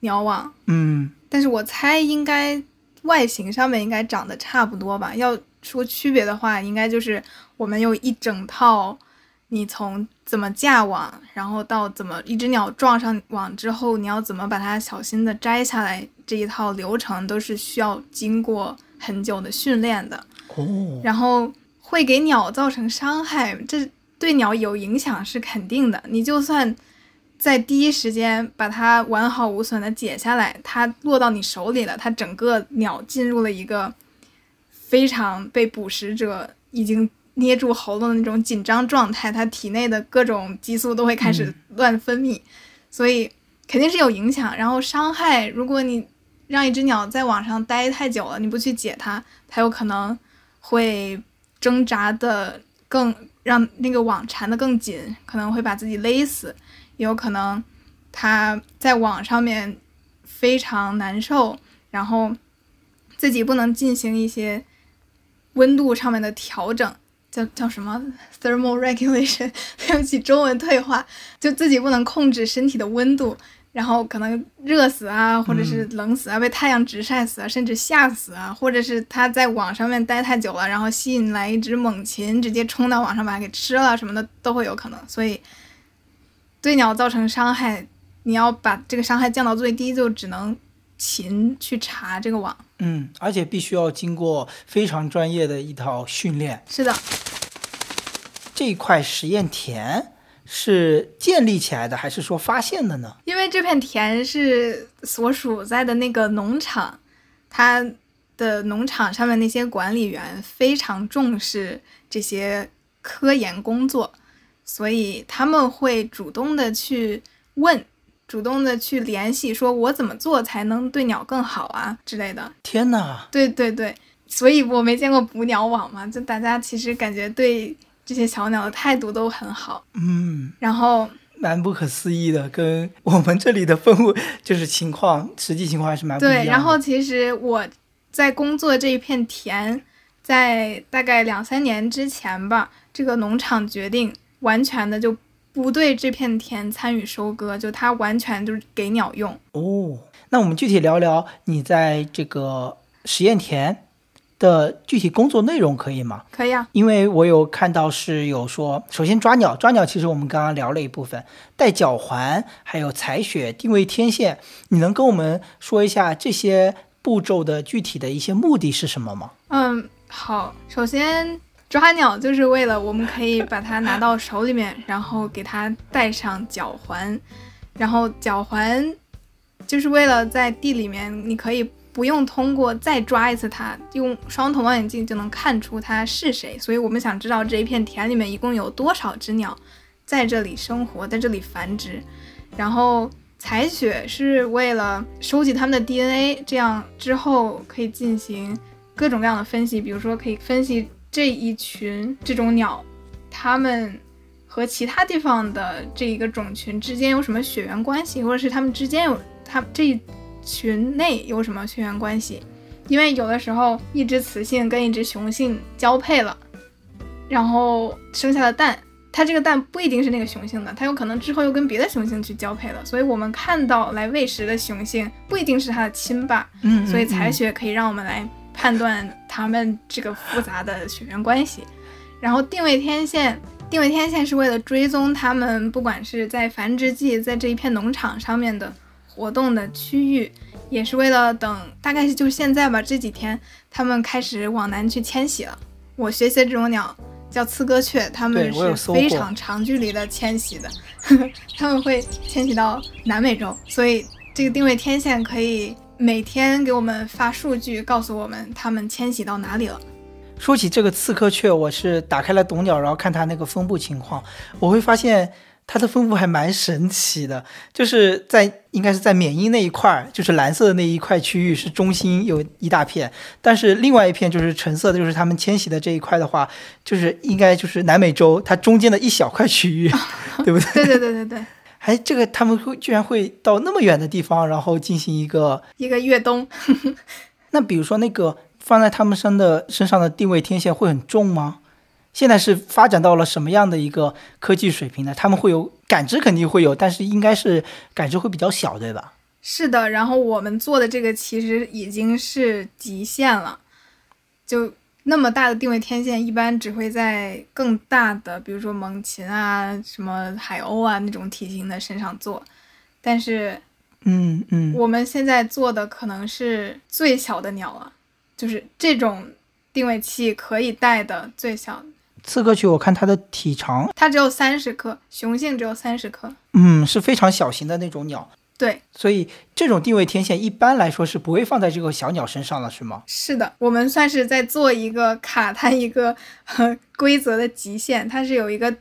Speaker 2: 鸟网，
Speaker 1: 嗯，
Speaker 2: 但是我猜应该外形上面应该长得差不多吧。要说区别的话，应该就是我们有一整套，你从怎么架网，然后到怎么一只鸟撞上网之后，你要怎么把它小心的摘下来，这一套流程都是需要经过很久的训练的。
Speaker 1: 哦，
Speaker 2: 然后会给鸟造成伤害，这对鸟有影响是肯定的。你就算在第一时间把它完好无损的解下来，它落到你手里了，它整个鸟进入了一个非常被捕食者已经捏住喉咙的那种紧张状态，它体内的各种激素都会开始乱分泌，所以肯定是有影响。然后伤害，如果你让一只鸟在网上待太久了，你不去解它，它有可能会挣扎的更让那个网缠得更紧，可能会把自己勒死，也有可能它在网上面非常难受，然后自己不能进行一些温度上面的调整，叫叫什么 thermal regulation，对不起，中文退化，就自己不能控制身体的温度。然后可能热死啊，或者是冷死啊，被太阳直晒死啊，甚至吓死啊，或者是它在网上面待太久了，然后吸引来一只猛禽，直接冲到网上把它给吃了什么的都会有可能。所以对鸟造成伤害，你要把这个伤害降到最低，就只能勤去查这个网。
Speaker 1: 嗯，而且必须要经过非常专业的一套训练。
Speaker 2: 是的，
Speaker 1: 这块实验田是建立起来的，还是说发现的呢？
Speaker 2: 因为这片田是所属在的那个农场，它的农场上面那些管理员非常重视这些科研工作，所以他们会主动的去问，主动的去联系，说我怎么做才能对鸟更好啊之类的。
Speaker 1: 天哪！
Speaker 2: 对对对，所以我没见过捕鸟网嘛，就大家其实感觉对这些小鸟的态度都很好。
Speaker 1: 嗯，
Speaker 2: 然后
Speaker 1: 蛮不可思议的，跟我们这里的氛围就是情况，实际情况还是蛮不一样
Speaker 2: 对，然后其实我在工作这一片田，在大概两三年之前吧，这个农场决定完全的就不对这片田参与收割，就它完全就是给鸟用。
Speaker 1: 哦，那我们具体聊聊你在这个实验田的具体工作内容可以吗？
Speaker 2: 可以啊，
Speaker 1: 因为我有看到是有说，首先抓鸟，抓鸟其实我们刚刚聊了一部分，带脚环，还有采血、定位天线，你能跟我们说一下这些步骤的具体的一些目的是什么吗？
Speaker 2: 嗯，好，首先抓鸟就是为了我们可以把它拿到手里面，然后给它戴上脚环，然后脚环就是为了在地里面，你可以不用通过再抓一次它，用双筒望远镜就能看出它是谁。所以我们想知道这一片田里面一共有多少只鸟在这里生活，在这里繁殖，然后。采血是为了收集它们的 DNA，这样之后可以进行各种各样的分析，比如说可以分析这一群这种鸟，它们和其他地方的这一个种群之间有什么血缘关系，或者是它们之间有它这一群内有什么血缘关系。因为有的时候一只雌性跟一只雄性交配了，然后生下了蛋，它这个蛋不一定是那个雄性的，它有可能之后又跟别的雄性去交配了，所以我们看到来喂食的雄性不一定是它的亲爸。
Speaker 1: 嗯，
Speaker 2: 所以采血可以让我们来判断他们这个复杂的血缘关系。然后定位天线，定位天线是为了追踪他们不管是在繁殖季在这一片农场上面的活动的区域，也是为了等大概是就是现在吧，这几天他们开始往南去迁徙了。我学习的这种鸟叫刺歌雀，它们是非常长距离的迁徙的，它们会迁徙到南美洲，所以这个定位天线可以每天给我们发数据，告诉我们他们迁徙到哪里了。
Speaker 1: 说起这个刺客雀，我是打开了懂鸟，然后看它那个分布情况，我会发现它的分布还蛮神奇的，就是在应该是在缅因那一块，就是蓝色的那一块区域是中心有一大片，但是另外一片就是橙色的，就是它们迁徙的这一块的话，就是应该就是南美洲它中间的一小块区域，对不对？
Speaker 2: 对对对对对，
Speaker 1: 还这个他们会居然会到那么远的地方，然后进行一个
Speaker 2: 一个越冬，
Speaker 1: 那比如说那个放在他们身的身上的定位天线会很重吗？现在是发展到了什么样的一个科技水平呢？他们会有感知，肯定会有，但是应该是感知会比较小，对吧？
Speaker 2: 是的。然后我们做的这个其实已经是极限了，就那么大的定位天线，一般只会在更大的，比如说猛禽啊、什么海鸥啊那种体型的身上做，但是
Speaker 1: 嗯嗯，
Speaker 2: 我们现在做的可能是最小的鸟了，就是这种定位器可以带的最小，
Speaker 1: 刺客雀我看它的体长，
Speaker 2: 它只有三十克，雄性只有三十克。
Speaker 1: 嗯，是非常小型的那种鸟，
Speaker 2: 对，
Speaker 1: 所以这种定位天线一般来说是不会放在这个小鸟身上了，是吗？
Speaker 2: 是的，我们算是在做一个卡它一个呃 规则的极限，它是有一个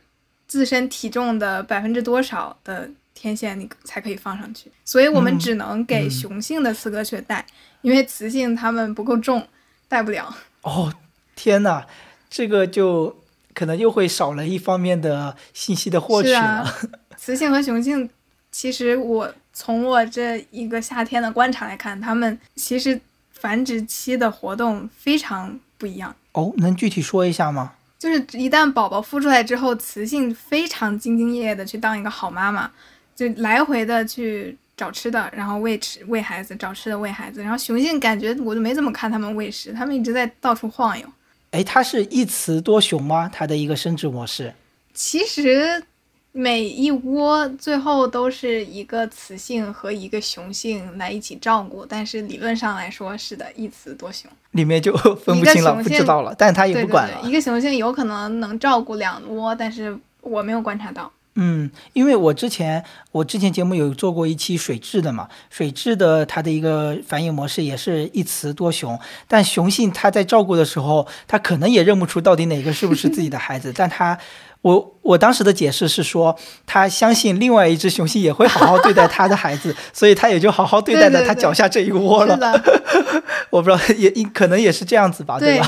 Speaker 2: 自身体重的百分之多少的天线你才可以放上去，所以我们
Speaker 1: 嗯
Speaker 2: 只能给
Speaker 1: 嗯
Speaker 2: 雄性的刺歌雀带，因为雌性它们不够重，带不了。
Speaker 1: 哦，天哪，这个就可能又会少了一方面的信息的获取了。
Speaker 2: 雌性和雄性，其实我从我这一个夏天的观察来看，它们其实繁殖期的活动非常不一样。
Speaker 1: 哦，能具体说一下吗？
Speaker 2: 就是一旦宝宝孵出来之后，雌性非常兢兢业业的去当一个好妈妈，就来回的去找吃的，然后喂吃喂孩子，找吃的喂孩子。然后雄性感觉我就没怎么看它们喂食，它们一直在到处晃悠。
Speaker 1: 哎，它是一雌多雄吗？它的一个生殖模式？
Speaker 2: 其实每一窝最后都是一个雌性和一个雄性来一起照顾，但是理论上来说是的，一雌多雄。
Speaker 1: 里面就分不清了，不知道了，但他也不管了。
Speaker 2: 对，一个雄性有可能能照顾两窝，但是我没有观察到。
Speaker 1: 嗯，因为我之前我之前节目有做过一期水质的嘛，水质的它的一个繁衍模式也是一雌多雄，但雄性它在照顾的时候，它可能也认不出到底哪个是不是自己的孩子，但它。我我当时的解释是说，他相信另外一只雄性也会好好对待他的孩子，所以他也就好好对待在他脚下这一窝了。我不知道，也可能也是这样子吧，对吧？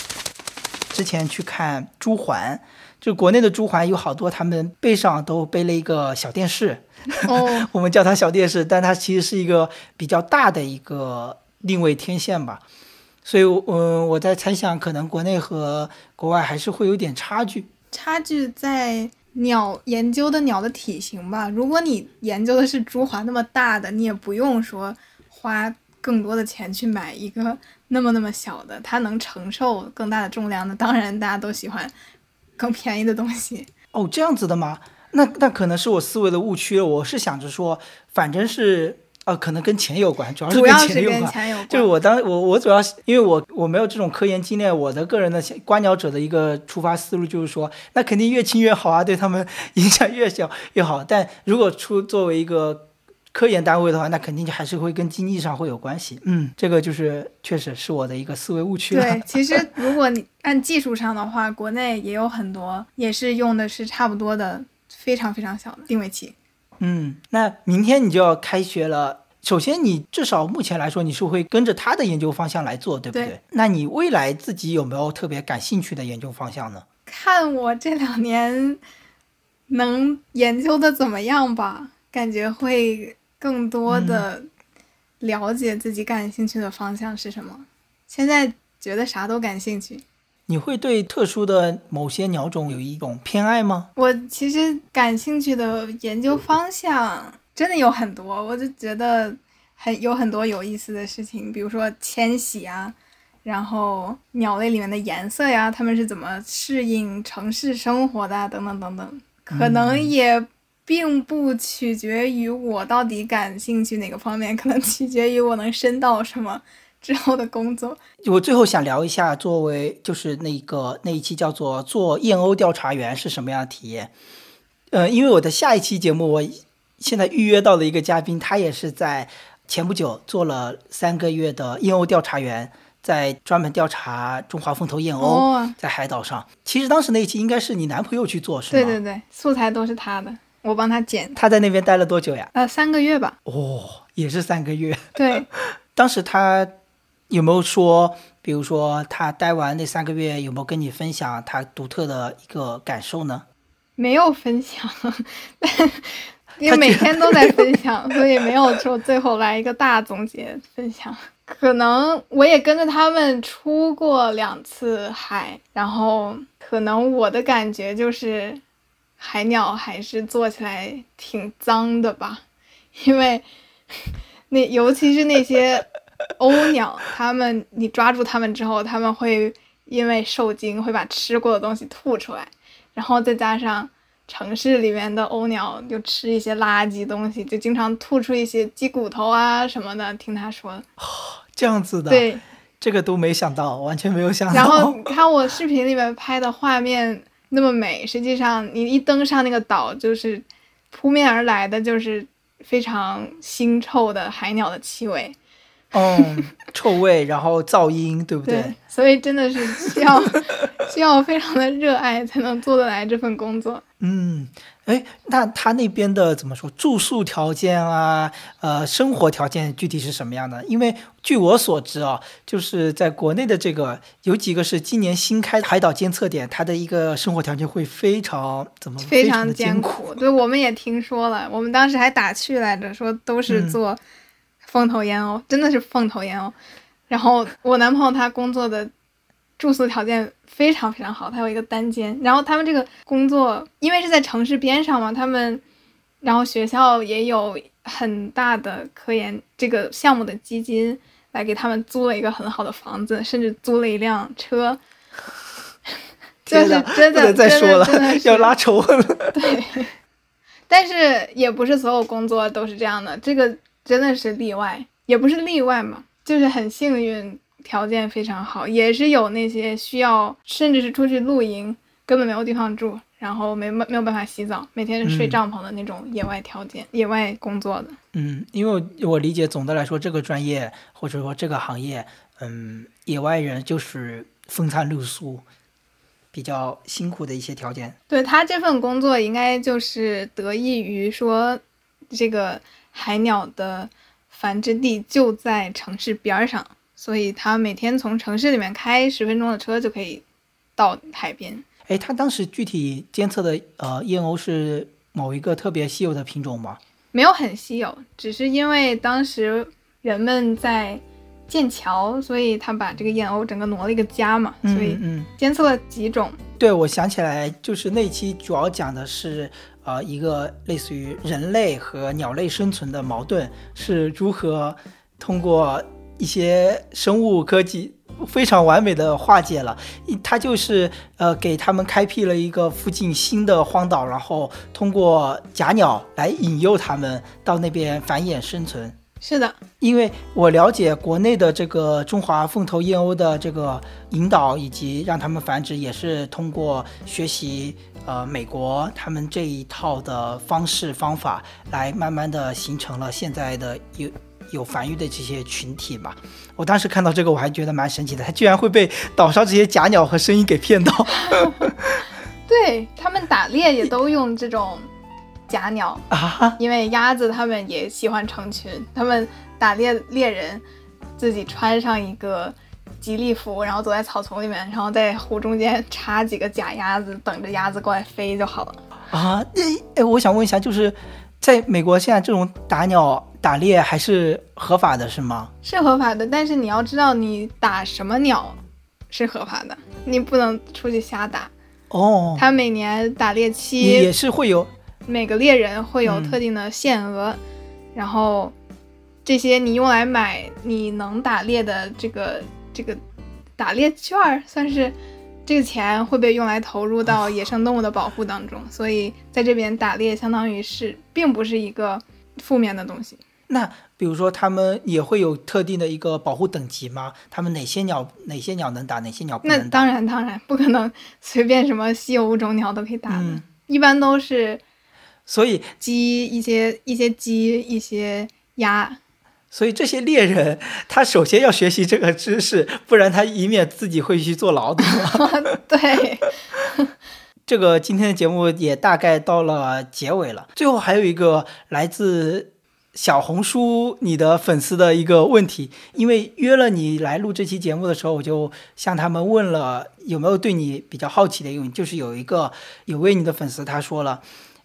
Speaker 1: 之前去看朱鹮，就国内的朱鹮有好多，他们背上都背了一个小电视，
Speaker 2: 哦，
Speaker 1: 我们叫它小电视，但它其实是一个比较大的一个定位天线吧。所以，嗯，我在猜想，可能国内和国外还是会有点差距。
Speaker 2: 差距在鸟研究的鸟的体型吧。如果你研究的是朱鹮那么大的，你也不用说花更多的钱去买一个那么那么小的，它能承受更大的重量的。当然，大家都喜欢更便宜的东西。
Speaker 1: 哦，这样子的吗？那那可能是我思维的误区。我是想着说，反正是。呃，可能跟钱有关，主要是跟钱有关。就是我当我我主要是因为我我没有这种科研经验，我的个人的观鸟者的一个出发思路就是说，那肯定越轻越好啊，对他们 影响越小越好。但如果出作为一个科研单位的话，那肯定就还是会跟经济上会有关系。嗯，这个就是确实是我的一个思维误区。
Speaker 2: 对，其实 如果你按技术上的话，国内也有很多也是用的是差不多的非常非常小的定位器。
Speaker 1: 嗯，那明天你就要开学了。首先，你至少目前来说，你是会跟着他的研究方向来做，对不对？那你未来自己有没有特别感兴趣的研究方向呢？
Speaker 2: 看我这两年能研究的怎么样吧，感觉会更多的了解自己感兴趣的方向是什么。现在觉得啥都感兴趣。
Speaker 1: 你会对特殊的某些鸟种有一种偏爱吗？
Speaker 2: 我其实感兴趣的研究方向真的有很多，我就觉得很有很多有意思的事情，比如说迁徙啊，然后鸟类里面的颜色呀，它们是怎么适应城市生活的，等等等等。可能也并不取决于我到底感兴趣哪个方面，可能取决于我能深到什么。之后的工作，
Speaker 1: 我最后想聊一下，作为就是那个那一期叫做做燕鸥调查员是什么样的体验。呃，因为我的下一期节目，我现在预约到了一个嘉宾，他也是在前不久做了三个月的燕鸥调查员，在专门调查中华凤头燕鸥在海岛上。其实当时那一期应该是你男朋友去做，是
Speaker 2: 吗？对对对，素材都是他的，我帮他剪。
Speaker 1: 他在那边待了多久呀？
Speaker 2: 呃，三个月吧。
Speaker 1: 哦，也是三个月。
Speaker 2: 对，
Speaker 1: 当时他。有没有说，比如说他待完那三个月，有没有跟你分享他独特的一个感受呢？
Speaker 2: 没有分享，因为每天都在分享，所以没有说最后来一个大总结分享。可能我也跟着他们出过两次海，然后可能我的感觉就是海鸟还是做起来挺脏的吧，因为那尤其是那些。鸥鸟，它们你抓住它们之后，它们会因为受惊会把吃过的东西吐出来，然后再加上城市里面的鸥鸟就吃一些垃圾东西，就经常吐出一些鸡骨头啊什么的。听他说，
Speaker 1: 这样子的，
Speaker 2: 对，
Speaker 1: 这个都没想到，完全没有想到。
Speaker 2: 然后看我视频里面拍的画面那么美，实际上你一登上那个岛，就是扑面而来的就是非常腥臭的海鸟的气味。
Speaker 1: 嗯，臭味，然后噪音，对不
Speaker 2: 对？所以真的是需要 需要非常的热爱才能做得来这份工作。
Speaker 1: 嗯，哎，那他那边的怎么说住宿条件啊，呃，生活条件具体是什么样的？因为据我所知啊，就是在国内的这个有几个是今年新开海岛监测点，它的一个生活条件会非常怎么
Speaker 2: 非常
Speaker 1: 艰
Speaker 2: 苦？对，我们也听说了，我们当时还打趣来着，说都是做。凤头燕鸥真的是凤头燕鸥，然后我男朋友他工作的住宿条件非常非常好，他有一个单间，然后他们这个工作因为是在城市边上嘛，他们然后学校也有很大的科研这个项目的基金来给他们租了一个很好的房子，甚至租了一辆车，就是真的
Speaker 1: 再说了，要拉仇恨了。
Speaker 2: 对，但是也不是所有工作都是这样的，这个。真的是例外，也不是例外嘛，就是很幸运，条件非常好，也是有那些需要，甚至是出去露营根本没有地方住，然后没没有办法洗澡，每天是睡
Speaker 1: 嗯
Speaker 2: 帐篷的那种野外条件、野外工作的。
Speaker 1: 嗯，因为我理解，总的来说，这个专业或者说这个行业，嗯，野外人就是风餐露宿，比较辛苦的一些条件。
Speaker 2: 对他这份工作，应该就是得益于说，这个海鸟的繁殖地就在城市边儿上，所以他每天从城市里面开十分钟的车就可以到海边。
Speaker 1: 哎，他当时具体监测的呃燕鸥是某一个特别稀有的品种吗？
Speaker 2: 没有很稀有，只是因为当时人们在建桥，所以他把这个燕鸥整个挪了一个家嘛，所以
Speaker 1: 嗯嗯，
Speaker 2: 监测了几种。
Speaker 1: 对，我想起来，就是那期主要讲的是呃一个类似于人类和鸟类生存的矛盾是如何通过一些生物科技非常完美的化解了。它就是呃给他们开辟了一个附近新的荒岛，然后通过假鸟来引诱他们到那边繁衍生存。
Speaker 2: 是的，
Speaker 1: 因为我了解国内的这个中华凤头燕鸥的这个引导以及让它们繁殖，也是通过学习呃美国他们这一套的方式方法，来慢慢的形成了现在的有有繁育的这些群体嘛。我当时看到这个，我还觉得蛮神奇的，它居然会被岛上这些假鸟和声音给骗到。
Speaker 2: 对他们打猎也都用这种假鸟，
Speaker 1: 啊，
Speaker 2: 因为鸭子他们也喜欢成群，他们打猎猎人自己穿上一个吉利服，然后走在草丛里面，然后在湖中间插几个假鸭子，等着鸭子过来飞就好了。
Speaker 1: 啊，哎哎，我想问一下，就是在美国现在这种打鸟打猎还是合法的，是吗？
Speaker 2: 是合法的，但是你要知道你打什么鸟是合法的，你不能出去瞎打。
Speaker 1: 哦，
Speaker 2: 他每年打猎期也，
Speaker 1: 是会有
Speaker 2: 每个猎人会有
Speaker 1: 嗯
Speaker 2: 特定的限额，然后这些你用来买你能打猎的这个这个打猎券儿，算是这个钱会被用来投入到野生动物的保护当中，所以在这边打猎相当于是并不是一个负面的东西。
Speaker 1: 那比如说他们也会有特定的一个保护等级吗？他们哪些鸟哪些鸟能打，哪些鸟不
Speaker 2: 那
Speaker 1: 能打？
Speaker 2: 当然当然不可能 随便什么稀有物种鸟都可以打的，
Speaker 1: 嗯
Speaker 2: 一般都是
Speaker 1: 所以
Speaker 2: 鸡一些一些鸡一些鸭。
Speaker 1: 所以这些猎人他首先要学习这个知识，不然他以免自己会去坐牢，对吗？
Speaker 2: 对，
Speaker 1: 这个今天的节目也大概到了结尾了，最后还有一个来自小红书你的粉丝的一个问题，因为约了你来录这期节目的时候，我就向他们问了有没有对你比较好奇的一个，就是有一个有位你的粉丝他说了，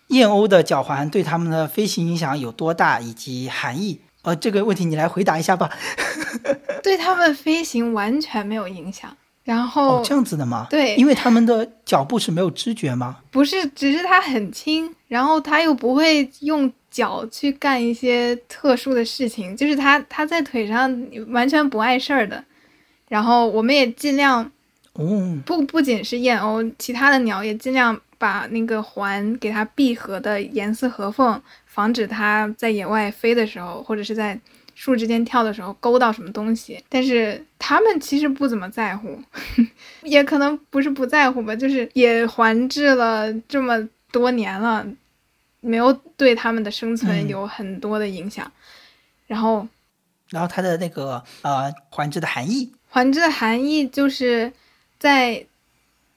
Speaker 1: 燕鸥的脚环对他们的飞行影响有多大，以及含义。呃，这个问题你来回答一下吧。
Speaker 2: 对他们飞行完全没有影响。然后、
Speaker 1: 哦，这样子的吗？
Speaker 2: 对
Speaker 1: 因为他们的脚步是没有知觉吗？
Speaker 2: 不是，只是它很轻，然后它又不会用脚去干一些特殊的事情，就是它它在腿上完全不碍事儿的。然后我们也尽量
Speaker 1: 哦，
Speaker 2: 不不仅是燕鸥，其他的鸟也尽量把那个环给它闭合的严丝合缝，防止它在野外飞的时候，或者是在树之间跳的时候勾到什么东西。但是它们其实不怎么在乎，也可能不是不在乎吧，就是也环制了这么多年了，没有对它们的生存
Speaker 1: 嗯
Speaker 2: 有很多的影响。然后
Speaker 1: 然后它的那个呃环制的含义，
Speaker 2: 环制的含义就是在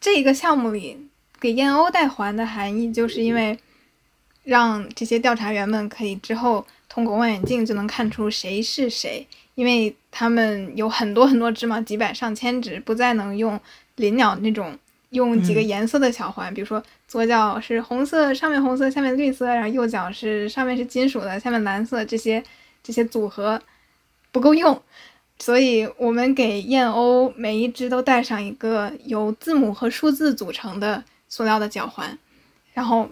Speaker 2: 这个项目里给燕鸥带环的含义，就是因为让这些调查员们可以之后通过望远镜就能看出谁是谁，因为他们有很多很多只嘛，几百上千只，不再能用林鸟那种用几个
Speaker 1: 嗯
Speaker 2: 颜色的小环，比如说左脚是红色，上面红色，下面绿色，然后右脚是上面是金属的，下面蓝色，这些这些组合不够用。所以我们给燕鸥每一只都带上一个由字母和数字组成的塑料的脚环，然后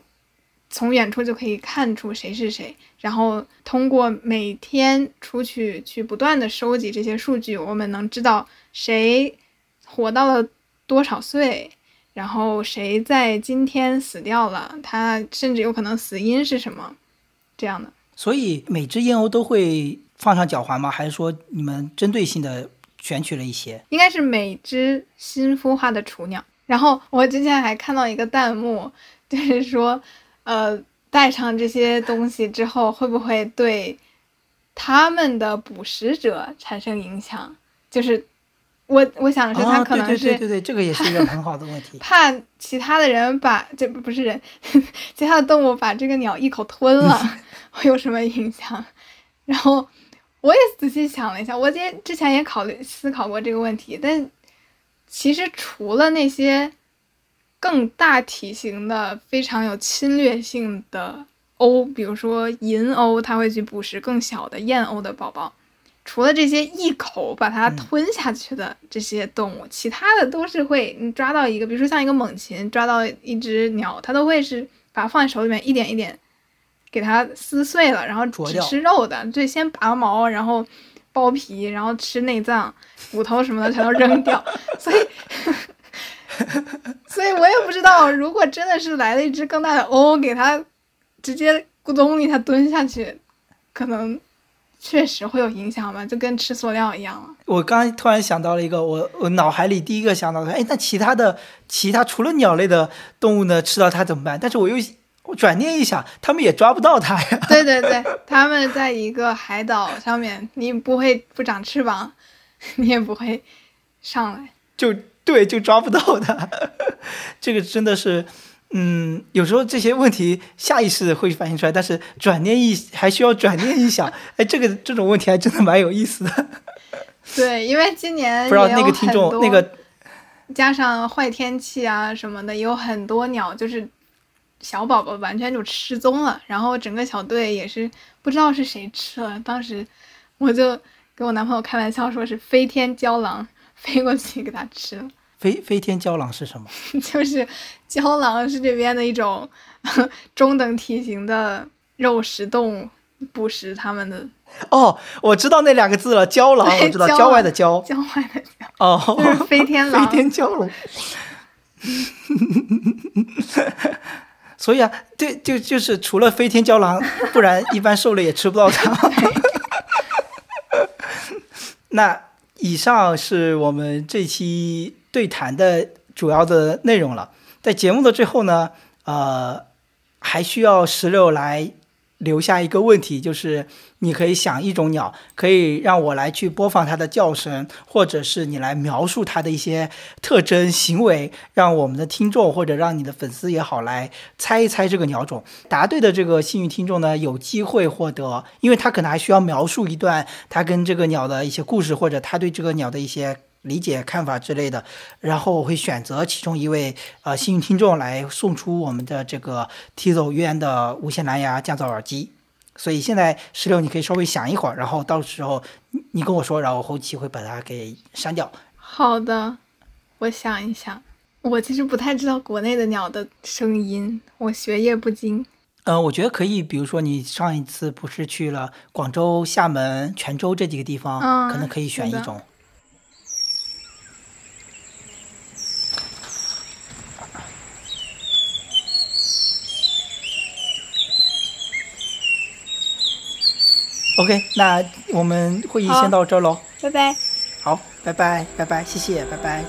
Speaker 2: 从远处就可以看出谁是谁。然后通过每天出去去不断的收集这些数据，我们能知道谁活到了多少岁，然后谁在今天死掉了，他甚至有可能死因是什么，这样的。
Speaker 1: 所以每只燕鸥都会放上脚环吗？还是说你们针对性的选取了一些？
Speaker 2: 应该是每只新孵化的雏鸟。然后我之前还看到一个弹幕，就是说，呃，带上这些东西之后，会不会对他们的捕食者产生影响？就是我我想的是，他可能是
Speaker 1: 对对对对对，这个也是一个很好的问题。
Speaker 2: 怕其他的人把这不不是人，其他的动物把这个鸟一口吞了，会有什么影响？然后我也仔细想了一下，我之之前也考虑思考过这个问题，但其实除了那些更大体型的、非常有侵略性的鸥，比如说银鸥，它会去捕食更小的燕鸥的宝宝。除了这些一口把它吞下去的这些动物，其他的都是会你抓到一个，比如说像一个猛禽抓到一只鸟，它都会是把它放在手里面一点一点给它撕碎了，然后只吃肉的，对，先拔毛，然后剥皮，然后吃内脏、骨头什么的全都扔掉。所以，所以我也不知道，如果真的是来了一只更大的鸥，给它直接咕咚一下蹲下去，可能。确实会有影响吧？就跟吃塑料一样了。
Speaker 1: 我刚突然想到了一个，我我脑海里第一个想到的，哎，那其他的其他除了鸟类的动物呢，吃到它怎么办？但是我又我转念一想，他们也抓不到它呀。
Speaker 2: 对对对，他们在一个海岛上面，你不会不长翅膀，你也不会上来，
Speaker 1: 就对，就抓不到它。这个真的是。嗯，有时候这些问题下意识会反映出来，但是转念一还需要转念一想，哎，这个这种问题还真的蛮有意思的。
Speaker 2: 对，因为今年
Speaker 1: 不知道那个听众那个
Speaker 2: 加上坏天气啊什么的，有很多鸟就是小宝宝完全就失踪了，然后整个小队也是不知道是谁吃了。当时我就跟我男朋友开玩笑说，是飞天胶囊飞过去给他吃了。
Speaker 1: 飞飞天胶囊是什么？
Speaker 2: 就是胶囊是这边的一种 中等体型的肉食动物，捕食它们的。
Speaker 1: 哦，我知道那两个字了，胶囊，我知道郊外的郊，
Speaker 2: 郊外的郊。
Speaker 1: 哦，
Speaker 2: 就是飞天 狼，
Speaker 1: 飞天郊狼。所以啊，对，就就是除了飞天胶囊，不然一般兽类也吃不到它。那以上是我们这期。对谈的主要的内容了，在节目的最后呢，呃，还需要石榴来留下一个问题，就是你可以想一种鸟，可以让我来去播放它的叫声，或者是你来描述它的一些特征行为，让我们的听众或者让你的粉丝也好来猜一猜这个鸟种。答对的这个幸运听众呢，有机会获得，因为他可能还需要描述一段他跟这个鸟的一些故事，或者他对这个鸟的一些。理解看法之类的，然后我会选择其中一位呃幸运听众来送出我们的这个 Tizo 渊的无线蓝牙降噪耳机。所以现在石榴，你可以稍微想一会儿，然后到时候你跟我说，然后后期会把它给删掉。
Speaker 2: 好的，我想一想。我其实不太知道国内的鸟的声音，我学业不精。
Speaker 1: 呃，我觉得可以，比如说你上一次不是去了广州、厦门、泉州这几个地方，可能可以选一种。OK，那我们会议先到这儿喽。
Speaker 2: 拜拜。
Speaker 1: 好，拜拜，拜拜，谢谢，拜拜。